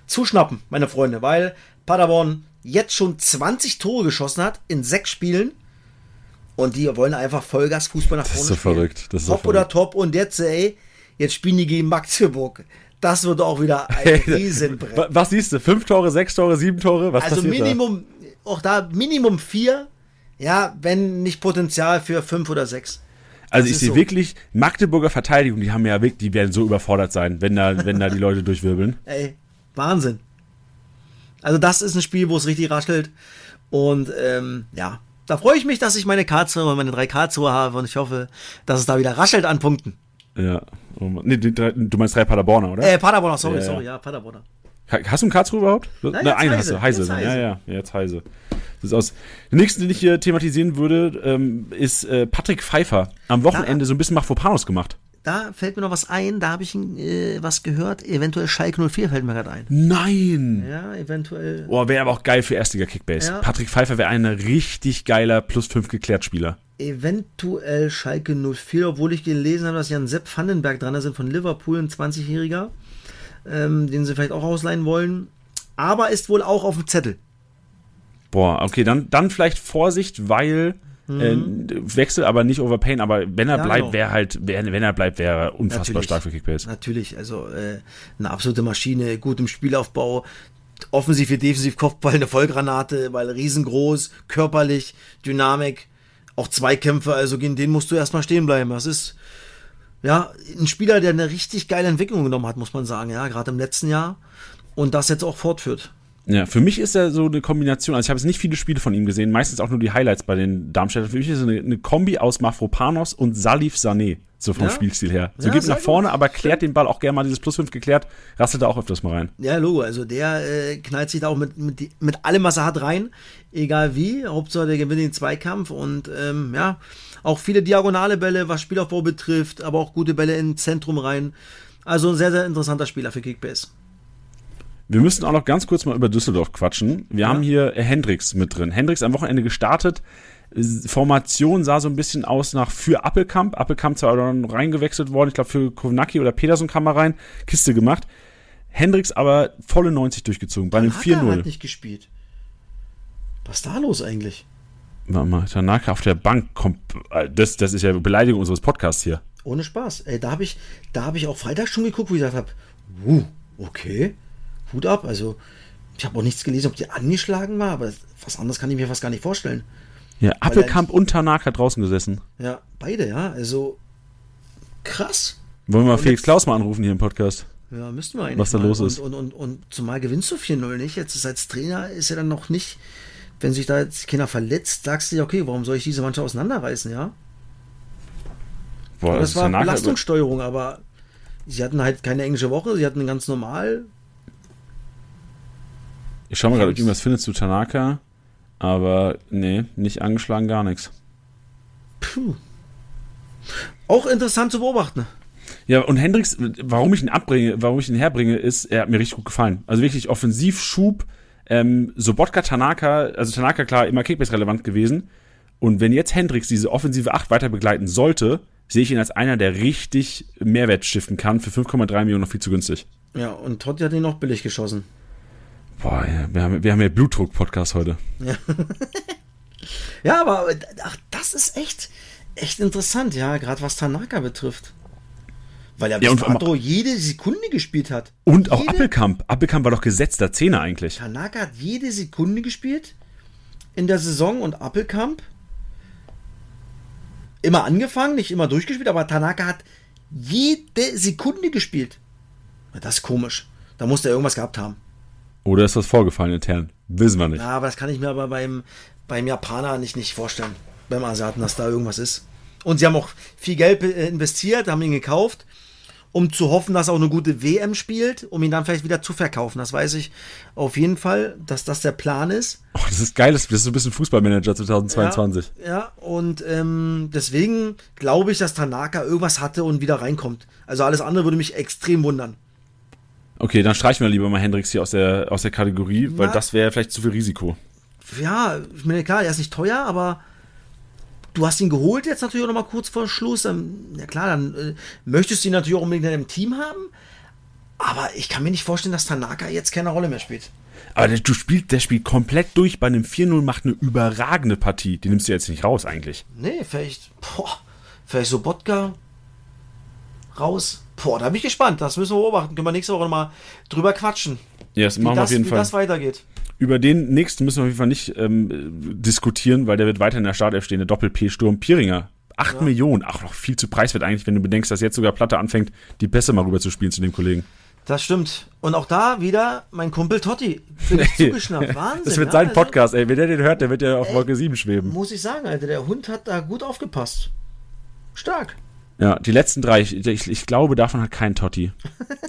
zuschnappen, meine Freunde, weil Paderborn jetzt schon 20 Tore geschossen hat in sechs Spielen. Und die wollen einfach Vollgas Fußball nach vorne Das ist so spielen. verrückt. Das ist top so oder top. Und jetzt, ey, jetzt spielen die gegen Magdeburg. Das wird auch wieder ein Riesenbrett. Was siehst du? Fünf Tore, sechs Tore, sieben Tore? Was also Minimum, da? auch da Minimum vier. Ja, wenn nicht Potenzial für fünf oder sechs. Also das ich sehe so. wirklich Magdeburger Verteidigung, die haben ja wirklich, die werden so überfordert sein, wenn da, wenn da die Leute durchwirbeln. Ey, Wahnsinn. Also das ist ein Spiel, wo es richtig raschelt. Und ähm, ja, da freue ich mich, dass ich meine Karlsruhe, meine drei Karlsruhe habe und ich hoffe, dass es da wieder raschelt an Punkten. Ja. Oh nee, du meinst drei Paderborner, oder? Äh, Paderborner, sorry, ja, sorry, ja, Paderborner. Hast du einen Karlsruhe überhaupt? Nein, Na, einen hast du, Heise. Heise. Ja, ja, jetzt Heise. Das ist aus. Der nächste, den ich hier thematisieren würde, ähm, ist äh, Patrick Pfeiffer. Am Wochenende ja. so ein bisschen Machfopanos gemacht. Da fällt mir noch was ein, da habe ich äh, was gehört, eventuell Schalke 04 fällt mir gerade ein. Nein! Ja, eventuell. Boah, wäre aber auch geil für Erstliga Kickbase. Ja. Patrick Pfeiffer wäre ein richtig geiler plus 5 geklärt Spieler. Eventuell Schalke 04, obwohl ich gelesen habe, dass Jan Sepp Vandenberg dran ist, von Liverpool, ein 20-Jähriger, ähm, den sie vielleicht auch ausleihen wollen. Aber ist wohl auch auf dem Zettel. Boah, okay, dann, dann vielleicht Vorsicht, weil äh, Wechsel, aber nicht overpayen. Aber wenn er Mhm. Ja, bleibt, genau. wäre halt, wenn, wenn er bleibt, wäre er unfassbar Natürlich. stark für Kickbase. Natürlich, also äh, eine absolute Maschine, gut im Spielaufbau, offensiv wie defensiv Kopfball, eine Vollgranate, weil riesengroß, körperlich, Dynamik, auch Zweikämpfe, also gegen den musst du erstmal stehen bleiben. Das ist ja ein Spieler, der eine richtig geile Entwicklung genommen hat, muss man sagen, ja, gerade im letzten Jahr und das jetzt auch fortführt. Ja, für mich ist er so eine Kombination. Also ich habe jetzt nicht viele Spiele von ihm gesehen, meistens auch nur die Highlights bei den Darmstädtern. Für mich ist er eine, eine Kombi aus Mafropanos und Salif Sané, so vom Ja? Spielstil her. So Ja, geht nach vorne, gut. aber klärt den Ball auch gerne mal dieses Plus 5 geklärt, rastet da auch öfters mal rein. Ja, Logo, also der äh, knallt sich da auch mit, mit, mit allem, was er hat, rein, egal wie. Hauptsache, der gewinnt den Zweikampf und ähm, ja, auch viele diagonale Bälle, was Spielaufbau betrifft, aber auch gute Bälle ins Zentrum rein. Also ein sehr, sehr interessanter Spieler für Kickbase. Wir müssen auch noch ganz kurz mal über Düsseldorf quatschen. Wir haben hier Hendricks mit drin. Hendricks am Wochenende gestartet. Formation sah so ein bisschen aus nach für Appelkamp. Appelkamp zwar dann reingewechselt worden, ich glaube für Kovnacki oder Peterson kam mal rein, Kiste gemacht. Hendricks aber volle 90 durchgezogen, bei einem Hat er halt 4-0. nicht gespielt. Was ist da los eigentlich? Warte mal, Tanaka auf der Bank kommt. äh, Das, das ist ja Beleidigung unseres Podcasts hier. Ohne Spaß. Ey, da habe ich, da hab ich auch Freitag schon geguckt, wo ich gesagt habe, uh, okay, Hut ab. Also, ich habe auch nichts gelesen, ob die angeschlagen war, aber was anderes kann ich mir fast gar nicht vorstellen. Ja, Appelkamp und Tanaka draußen gesessen. Ja, beide, ja. Also, krass. Wollen wir mal Felix Klaus mal anrufen hier im Podcast? Ja, müssten wir eigentlich. Was da mal. los und, ist. Und, und, und zumal gewinnst du 4-0 nicht. Jetzt ist als Trainer ist er dann noch nicht, wenn sich da jetzt keiner verletzt, sagst du ja, okay, warum soll ich diese Mannschaft auseinanderreißen, ja? Boah, das war Tanaka- Belastungssteuerung, aber sie hatten halt keine englische Woche, sie hatten ganz normal. Ich schau mal gerade, ob ich irgendwas finde zu Tanaka. Aber nee, nicht angeschlagen, gar nichts. Puh. Auch interessant zu beobachten. Ja, und Hendricks, warum ich ihn abbringe, warum ich ihn herbringe, ist, er hat mir richtig gut gefallen. Also wirklich Offensivschub, ähm, Sobotka, Tanaka, also Tanaka klar, immer Kickbase relevant gewesen. Und wenn jetzt Hendricks diese offensive 8 weiter begleiten sollte, sehe ich ihn als einer, der richtig Mehrwert stiften kann. Für 5,3 Millionen noch viel zu günstig. Ja, und Totti hat ihn noch billig geschossen. Boah, ja, wir haben, wir haben ja Blutdruck-Podcast heute. Ja, aber ach, das ist echt, echt interessant, ja, gerade was Tanaka betrifft. Weil er bis Ja, und- dato jede Sekunde gespielt hat. Und auch jede, Appelkamp. Appelkamp war doch gesetzter Zehner eigentlich. Tanaka hat jede Sekunde gespielt in der Saison und Appelkamp immer angefangen, nicht immer durchgespielt, aber Tanaka hat jede Sekunde gespielt. Ja, Das ist komisch. Da muss er irgendwas gehabt haben. Oder ist was vorgefallen intern? Wissen wir nicht. Ja, aber das kann ich mir aber beim, beim Japaner nicht, nicht vorstellen. Beim Asiaten, dass da irgendwas ist. Und sie haben auch viel Geld äh, investiert, haben ihn gekauft, um zu hoffen, dass er auch eine gute WM spielt, um ihn dann vielleicht wieder zu verkaufen. Das weiß ich auf jeden Fall, dass das der Plan ist. Oh, das ist geil, das ist so ein bisschen Fußballmanager 2022. Ja, ja und ähm, deswegen glaube ich, dass Tanaka irgendwas hatte und wieder reinkommt. Also alles andere würde mich extrem wundern. Okay, dann streichen wir lieber mal Hendricks hier aus der, aus der Kategorie, weil Na. das wäre vielleicht zu viel Risiko. Ja, ich meine, klar, er ist nicht teuer, aber du hast ihn geholt jetzt natürlich auch noch mal kurz vor Schluss. Dann, ja klar, dann äh, möchtest du ihn natürlich auch unbedingt in deinem Team haben. Aber ich kann mir nicht vorstellen, dass Tanaka jetzt keine Rolle mehr spielt. Aber der, du spielst, der spielt komplett durch bei einem 4-0, macht eine überragende Partie. Die nimmst du jetzt nicht raus eigentlich. Nee, vielleicht, boah, vielleicht so Bodka raus. Boah, da bin ich gespannt. Das müssen wir beobachten. Können wir nächste Woche noch mal drüber quatschen. Ja, das Wie, machen wir das, auf jeden wie Fall. das weitergeht. Über den nächsten müssen wir auf jeden Fall nicht ähm, diskutieren, weil der wird weiter in der Startelf stehen, der Doppel-P-Sturm Pieringer. 8 Millionen, auch noch viel zu preiswert eigentlich, wenn du bedenkst, dass jetzt sogar Platte anfängt, die Pässe mal rüber zu spielen zu dem Kollegen. Das stimmt. Und auch da wieder mein Kumpel Totti. Bin ich zugeschnappt. Wahnsinn. Das wird ja, sein also- Podcast, ey. Wenn der den hört, der wird ja auf Wolke 7 schweben. Muss ich sagen, Alter, der Hund hat da gut aufgepasst. Stark. Ja, die letzten drei, ich, ich, ich glaube, davon hat kein Totti.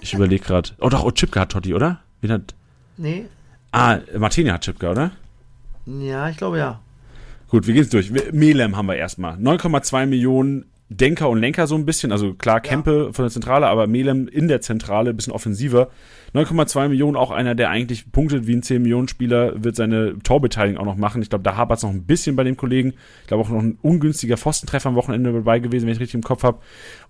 Ich überlege gerade. Oh doch, oh, Chipka hat Totti, oder? Wen hat, Nee. ah, Martini hat Chipka, oder? Ja, ich glaube ja. Gut, wir gehen's durch. Wir- Melem haben wir erstmal. 9,2 Millionen Denker und Lenker so ein bisschen. Also klar, Kempe ja. von der Zentrale, aber Melem in der Zentrale, ein bisschen offensiver. 9,2 Millionen, auch einer, der eigentlich punktet wie ein 10-Millionen-Spieler, wird seine Torbeteiligung auch noch machen. Ich glaube, da hapert es noch ein bisschen bei dem Kollegen. Ich glaube auch noch ein ungünstiger Pfostentreffer am Wochenende dabei gewesen, wenn ich richtig im Kopf habe.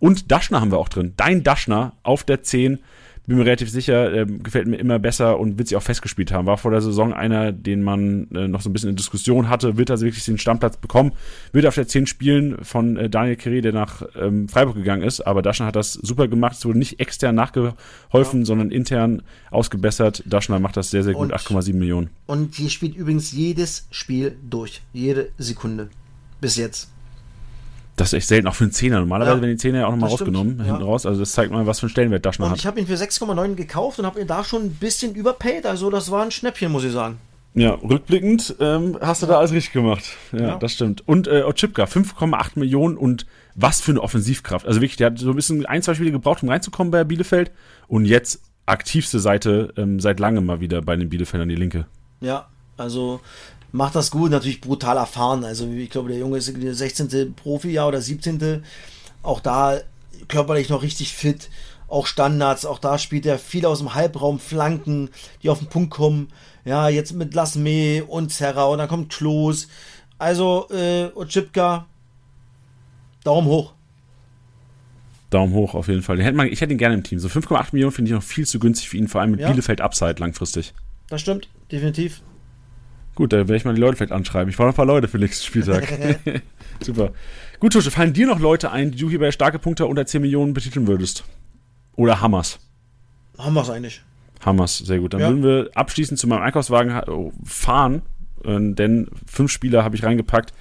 Und Daschner haben wir auch drin. Dein Daschner auf der 10 bin mir relativ sicher, äh, gefällt mir immer besser und wird sich auch festgespielt haben. War vor der Saison einer, den man äh, noch so ein bisschen in Diskussion hatte, wird also wirklich den Stammplatz bekommen, wird auf der 10 spielen von äh, Daniel Kiri, der nach ähm, Freiburg gegangen ist, aber Daschner hat das super gemacht, es wurde nicht extern nachgeholfen, ja. sondern intern ausgebessert. Daschner macht das sehr, sehr gut, 8,7 Millionen. Und hier spielt übrigens jedes Spiel durch, jede Sekunde. Bis jetzt. Das ist echt selten, auch für einen Zehner. Normalerweise ja, werden die Zehner ja auch nochmal rausgenommen, ja. hinten raus. Also das zeigt mal, was für einen Stellenwert Daschner hat. Ich habe ihn für 6,9 gekauft und habe ihn da schon ein bisschen überpaid. Also das war ein Schnäppchen, muss ich sagen. Ja, rückblickend ähm, hast du ja. da alles richtig gemacht. Ja, ja. das stimmt. Und äh, Ochipka, 5,8 Millionen und was für eine Offensivkraft. Also wirklich, der hat so ein bisschen ein, zwei Spiele gebraucht, um reinzukommen bei Bielefeld. Und jetzt aktivste Seite ähm, seit langem mal wieder bei den Bielefeldern, die linke. Ja, also macht das gut, natürlich brutal erfahren. Also ich glaube, der Junge ist der 16. Profijahr oder 17. Auch da körperlich noch richtig fit. Auch Standards, auch da spielt er viel aus dem Halbraum, Flanken, die auf den Punkt kommen. Ja, jetzt mit Lasme und Serra und dann kommt Klos. Also, äh, Ochipka, Daumen hoch. Daumen hoch auf jeden Fall. Den hätte man, ich hätte ihn gerne im Team. So 5,8 Millionen finde ich noch viel zu günstig für ihn, vor allem mit ja. Bielefeld Upside langfristig. Das stimmt, definitiv. Gut, da werde ich mal die Leute vielleicht anschreiben. Ich brauche noch ein paar Leute für nächsten Spieltag. Super. Gut, Tusche, fallen dir noch Leute ein, die du hier bei starke Punkte unter 10 Millionen betiteln würdest? Oder Hammers? Hammers eigentlich. Hammers, sehr gut. Dann ja. würden wir abschließend zu meinem Einkaufswagen oh, fahren, äh, denn fünf Spieler habe ich reingepackt,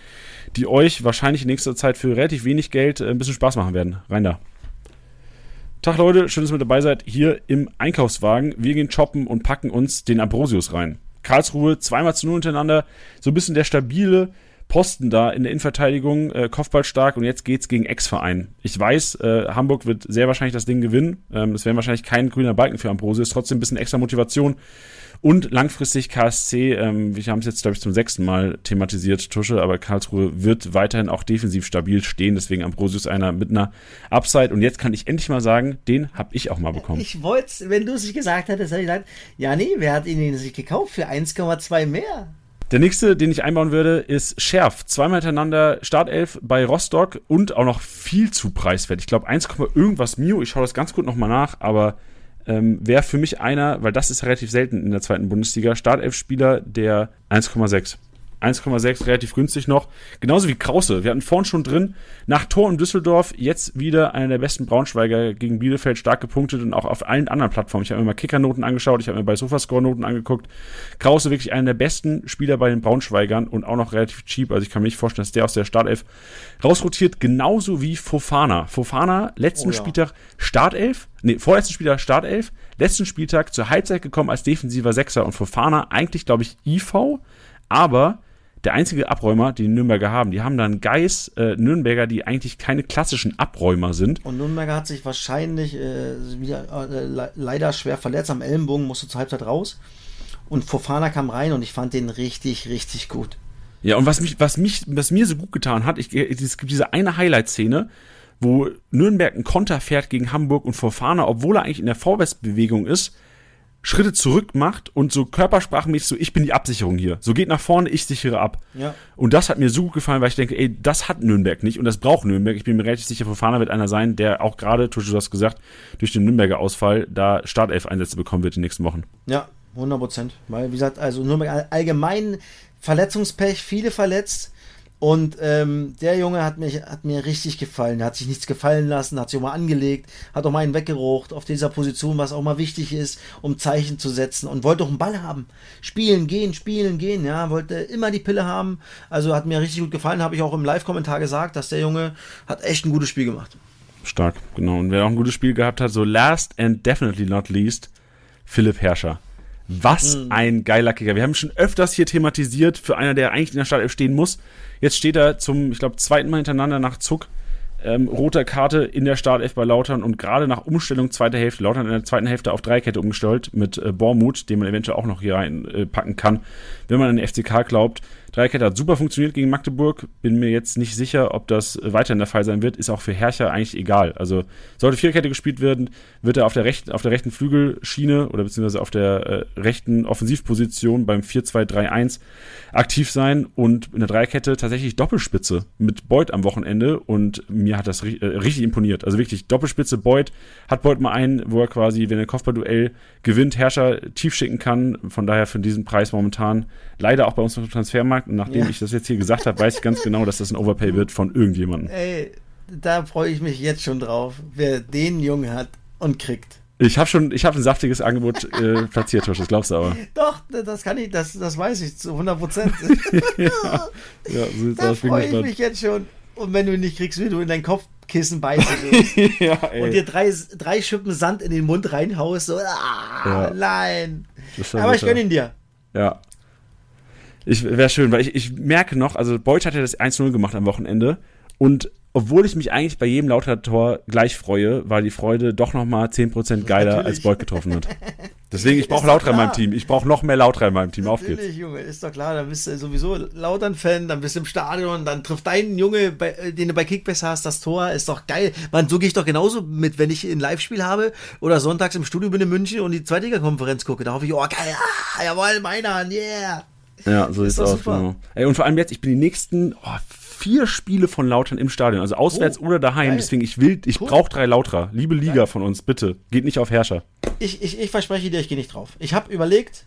die euch wahrscheinlich in nächster Zeit für relativ wenig Geld äh, ein bisschen Spaß machen werden. Rein da. Tag Leute, schön, dass ihr mit dabei seid hier im Einkaufswagen. Wir gehen shoppen und packen uns den Ambrosius rein. Karlsruhe zweimal zu null hintereinander, so ein bisschen der stabile Posten da in der Innenverteidigung, äh, Kopfball stark und jetzt geht's gegen Ex-Verein. Ich weiß, äh, Hamburg wird sehr wahrscheinlich das Ding gewinnen. Ähm, es wäre wahrscheinlich kein grüner Balken für Ambrosius, trotzdem ein bisschen extra Motivation. Und langfristig KSC, ähm, wir haben es jetzt, glaube ich, zum sechsten Mal thematisiert, Tusche, aber Karlsruhe wird weiterhin auch defensiv stabil stehen, deswegen Ambrosius einer mit einer Upside. Und jetzt kann ich endlich mal sagen, den habe ich auch mal bekommen. Ich wollte wenn du es nicht gesagt hättest, hätte ich gesagt, ja nee, wer hat ihn denn sich gekauft für 1,2 mehr? Der nächste, den ich einbauen würde, ist Schärf. Zweimal hintereinander Startelf bei Rostock und auch noch viel zu preiswert. Ich glaube 1, irgendwas Mio. Ich schaue das ganz gut nochmal nach, aber ähm, wäre für mich einer, weil das ist relativ selten in der zweiten Bundesliga, Startelf-Spieler der 1,6. 1,6 relativ günstig noch. Genauso wie Krause. Wir hatten vorhin schon drin. Nach Tor in Düsseldorf jetzt wieder einer der besten Braunschweiger gegen Bielefeld stark gepunktet und auch auf allen anderen Plattformen. Ich habe mir mal Kickernoten angeschaut, ich habe mir bei Sofascore-Noten angeguckt. Krause wirklich einer der besten Spieler bei den Braunschweigern und auch noch relativ cheap. Also ich kann mir nicht vorstellen, dass der aus der Startelf rausrotiert. Genauso wie Fofana. Fofana, letzten oh ja. Spieltag Startelf. Nee, vorletzten Spieltag Startelf. Letzten Spieltag zur Halbzeit gekommen als defensiver Sechser und Fofana eigentlich, glaube ich, IV. Aber der einzige Abräumer, den die Nürnberger haben. Die haben dann Geis, äh, Nürnberger, die eigentlich keine klassischen Abräumer sind. Und Nürnberger hat sich wahrscheinlich äh, wieder äh, leider schwer verletzt am Ellenbogen, musste zur Halbzeit raus. Und Fofana kam rein und ich fand den richtig, richtig gut. Ja, und was mich, was mich, was mir so gut getan hat, ich, es gibt diese eine Highlight-Szene, wo Nürnberg einen Konter fährt gegen Hamburg und Fofana, obwohl er eigentlich in der Vorwärtsbewegung ist, Schritte zurück macht und so körpersprachenmäßig so, ich bin die Absicherung hier. So geht nach vorne, ich sichere ab. Ja. Und das hat mir so gut gefallen, weil ich denke, ey, das hat Nürnberg nicht und das braucht Nürnberg. Ich bin mir relativ sicher, Fofana wird einer sein, der auch gerade, du hast gesagt, durch den Nürnberger Ausfall da Startelf-Einsätze bekommen wird in den nächsten Wochen. Ja, 100 Prozent. Weil, wie gesagt, also Nürnberg allgemein Verletzungspech, viele verletzt. Und ähm, der Junge hat, mich, hat mir richtig gefallen. Er hat sich nichts gefallen lassen, hat sich auch mal angelegt, hat auch mal einen weggerucht auf dieser Position, was auch mal wichtig ist, um Zeichen zu setzen und wollte auch einen Ball haben. Spielen, gehen, spielen, gehen. Ja, wollte immer die Pille haben. Also hat mir richtig gut gefallen, habe ich auch im Live-Kommentar gesagt, dass der Junge hat echt ein gutes Spiel gemacht. Stark, genau. Und wer auch ein gutes Spiel gehabt hat, so last and definitely not least, Philipp Herrscher. Was mhm. ein geiler Kicker. Wir haben schon öfters hier thematisiert für einer, der eigentlich in der Startelf stehen muss. Jetzt steht er zum, ich glaube, zweiten Mal hintereinander nach Zuck ähm, roter Karte in der Startelf bei Lautern und gerade nach Umstellung zweiter Hälfte, Lautern in der zweiten Hälfte auf Dreikette umgestellt mit äh, Bormuth, den man eventuell auch noch hier reinpacken äh, kann, wenn man an den FCK glaubt. Dreikette hat super funktioniert gegen Magdeburg. Bin mir jetzt nicht sicher, ob das weiterhin der Fall sein wird. Ist auch für Herrscher eigentlich egal. Also sollte Vierkette gespielt werden, wird er auf der rechten, auf der rechten Flügelschiene oder beziehungsweise auf der äh, rechten Offensivposition beim 4-2-3-1 aktiv sein und in der Dreikette tatsächlich Doppelspitze mit Beuth am Wochenende und mir hat das äh, richtig imponiert. Also wirklich Doppelspitze Beuth hat Beuth mal einen, wo er quasi, wenn er Kopfballduell gewinnt, Herrscher tief schicken kann. Von daher für diesen Preis momentan leider auch bei uns im Transfermarkt. Und nachdem ja. ich das jetzt hier gesagt habe, weiß ich ganz genau, dass das ein Overpay wird von irgendjemandem. Ey, da freue ich mich jetzt schon drauf, wer den Jungen hat und kriegt. Ich habe schon, ich habe ein saftiges Angebot äh, platziert, Tosch, das glaubst du aber. Doch, das kann ich, das, das weiß ich zu 100 Prozent. ja, ja, so da freue ich mich jetzt schon. Und wenn du ihn nicht kriegst, wie du in dein Kopfkissen beißen ja, und dir drei, drei Schippen Sand in den Mund reinhaust, so, ah, nein. Aber ich gönne ihn dir. Ja. Ich wäre schön, weil ich, ich merke noch, also Beuth hat ja das 1-0 gemacht am Wochenende und obwohl ich mich eigentlich bei jedem Lauter-Tor gleich freue, war die Freude doch nochmal 10% geiler, Natürlich. als Beuth getroffen hat. Deswegen, ich brauche Lauter in meinem Team. Ich brauche noch mehr Lauter in meinem Team. Auf geht's. Junge, ist doch klar. Dann bist du sowieso Lautern-Fan, dann bist du im Stadion, dann trifft dein Junge, bei, äh, den du bei Kickbass hast, das Tor. Ist doch geil. Man, so gehe ich doch genauso mit, wenn ich ein Live-Spiel habe oder sonntags im Studio bin in München und die Zweitliga-Konferenz gucke. Da hoffe ich, oh geil, ah, jawohl, meiner, yeah. Ja, so ist es aus. Genau. Ey, und vor allem jetzt, ich bin die nächsten oh, vier Spiele von Lautern im Stadion, also auswärts oh, oder daheim. Geil. Deswegen, ich will, ich cool. brauche drei Lauterer. Liebe Liga geil. von uns, bitte. Geht nicht auf Herrscher. Ich, ich, ich verspreche dir, ich gehe nicht drauf. Ich habe überlegt,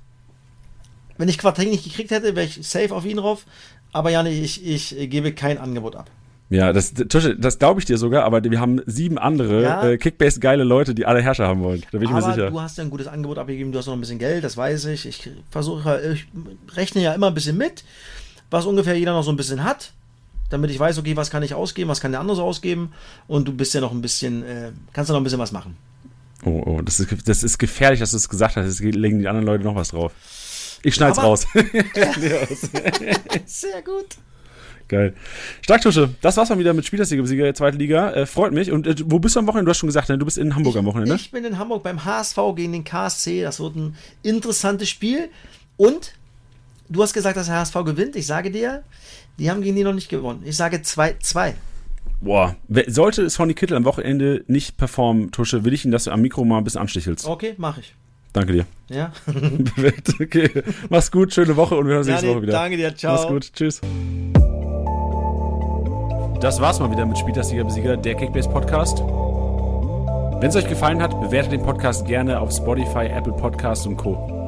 wenn ich Quarteng nicht gekriegt hätte, wäre ich safe auf ihn drauf. Aber Janne, ich, ich gebe kein Angebot ab. Ja, das, das glaube ich dir sogar, aber wir haben sieben andere ja. äh, Kickbase-geile Leute, die alle Herrscher haben wollen. Da bin ich aber mir sicher. Du hast ja ein gutes Angebot abgegeben, du hast noch ein bisschen Geld, das weiß ich. Ich versuche, ich rechne ja immer ein bisschen mit, was ungefähr jeder noch so ein bisschen hat damit ich weiß, okay, was kann ich ausgeben, was kann der andere so ausgeben und du bist ja noch ein bisschen, äh, kannst du noch ein bisschen was machen. Oh, oh, das ist, das ist gefährlich, dass du es gesagt hast. Jetzt legen die anderen Leute noch was drauf. Ich schneid's Aber, raus. Sehr gut. Geil. Starktusche, das war's mal wieder mit Spielersieger, zweite Liga. Äh, freut mich. Und äh, wo bist du am Wochenende? Du hast schon gesagt, ne? du bist in Hamburg ich, am Wochenende. Ich bin in Hamburg beim HSV gegen den KSC. Das wird ein interessantes Spiel. Und du hast gesagt, dass der HSV gewinnt. Ich sage dir, die haben gegen die noch nicht gewonnen. Ich sage 2-2. Boah, sollte Sonny Kittel am Wochenende nicht performen, Tusche, will ich ihn, dass du am Mikro mal ein bisschen anstichelst. Okay, mach ich. Danke dir. Ja. Perfekt, okay. Mach's gut, schöne Woche und wir hören uns nächste Woche wieder. Danke dir, ciao. Mach's gut, tschüss. Das war's mal wieder mit Spieltagsliga Besieger, der Kickbase Podcast. Wenn es euch gefallen hat, bewertet den Podcast gerne auf Spotify, Apple Podcasts und Co.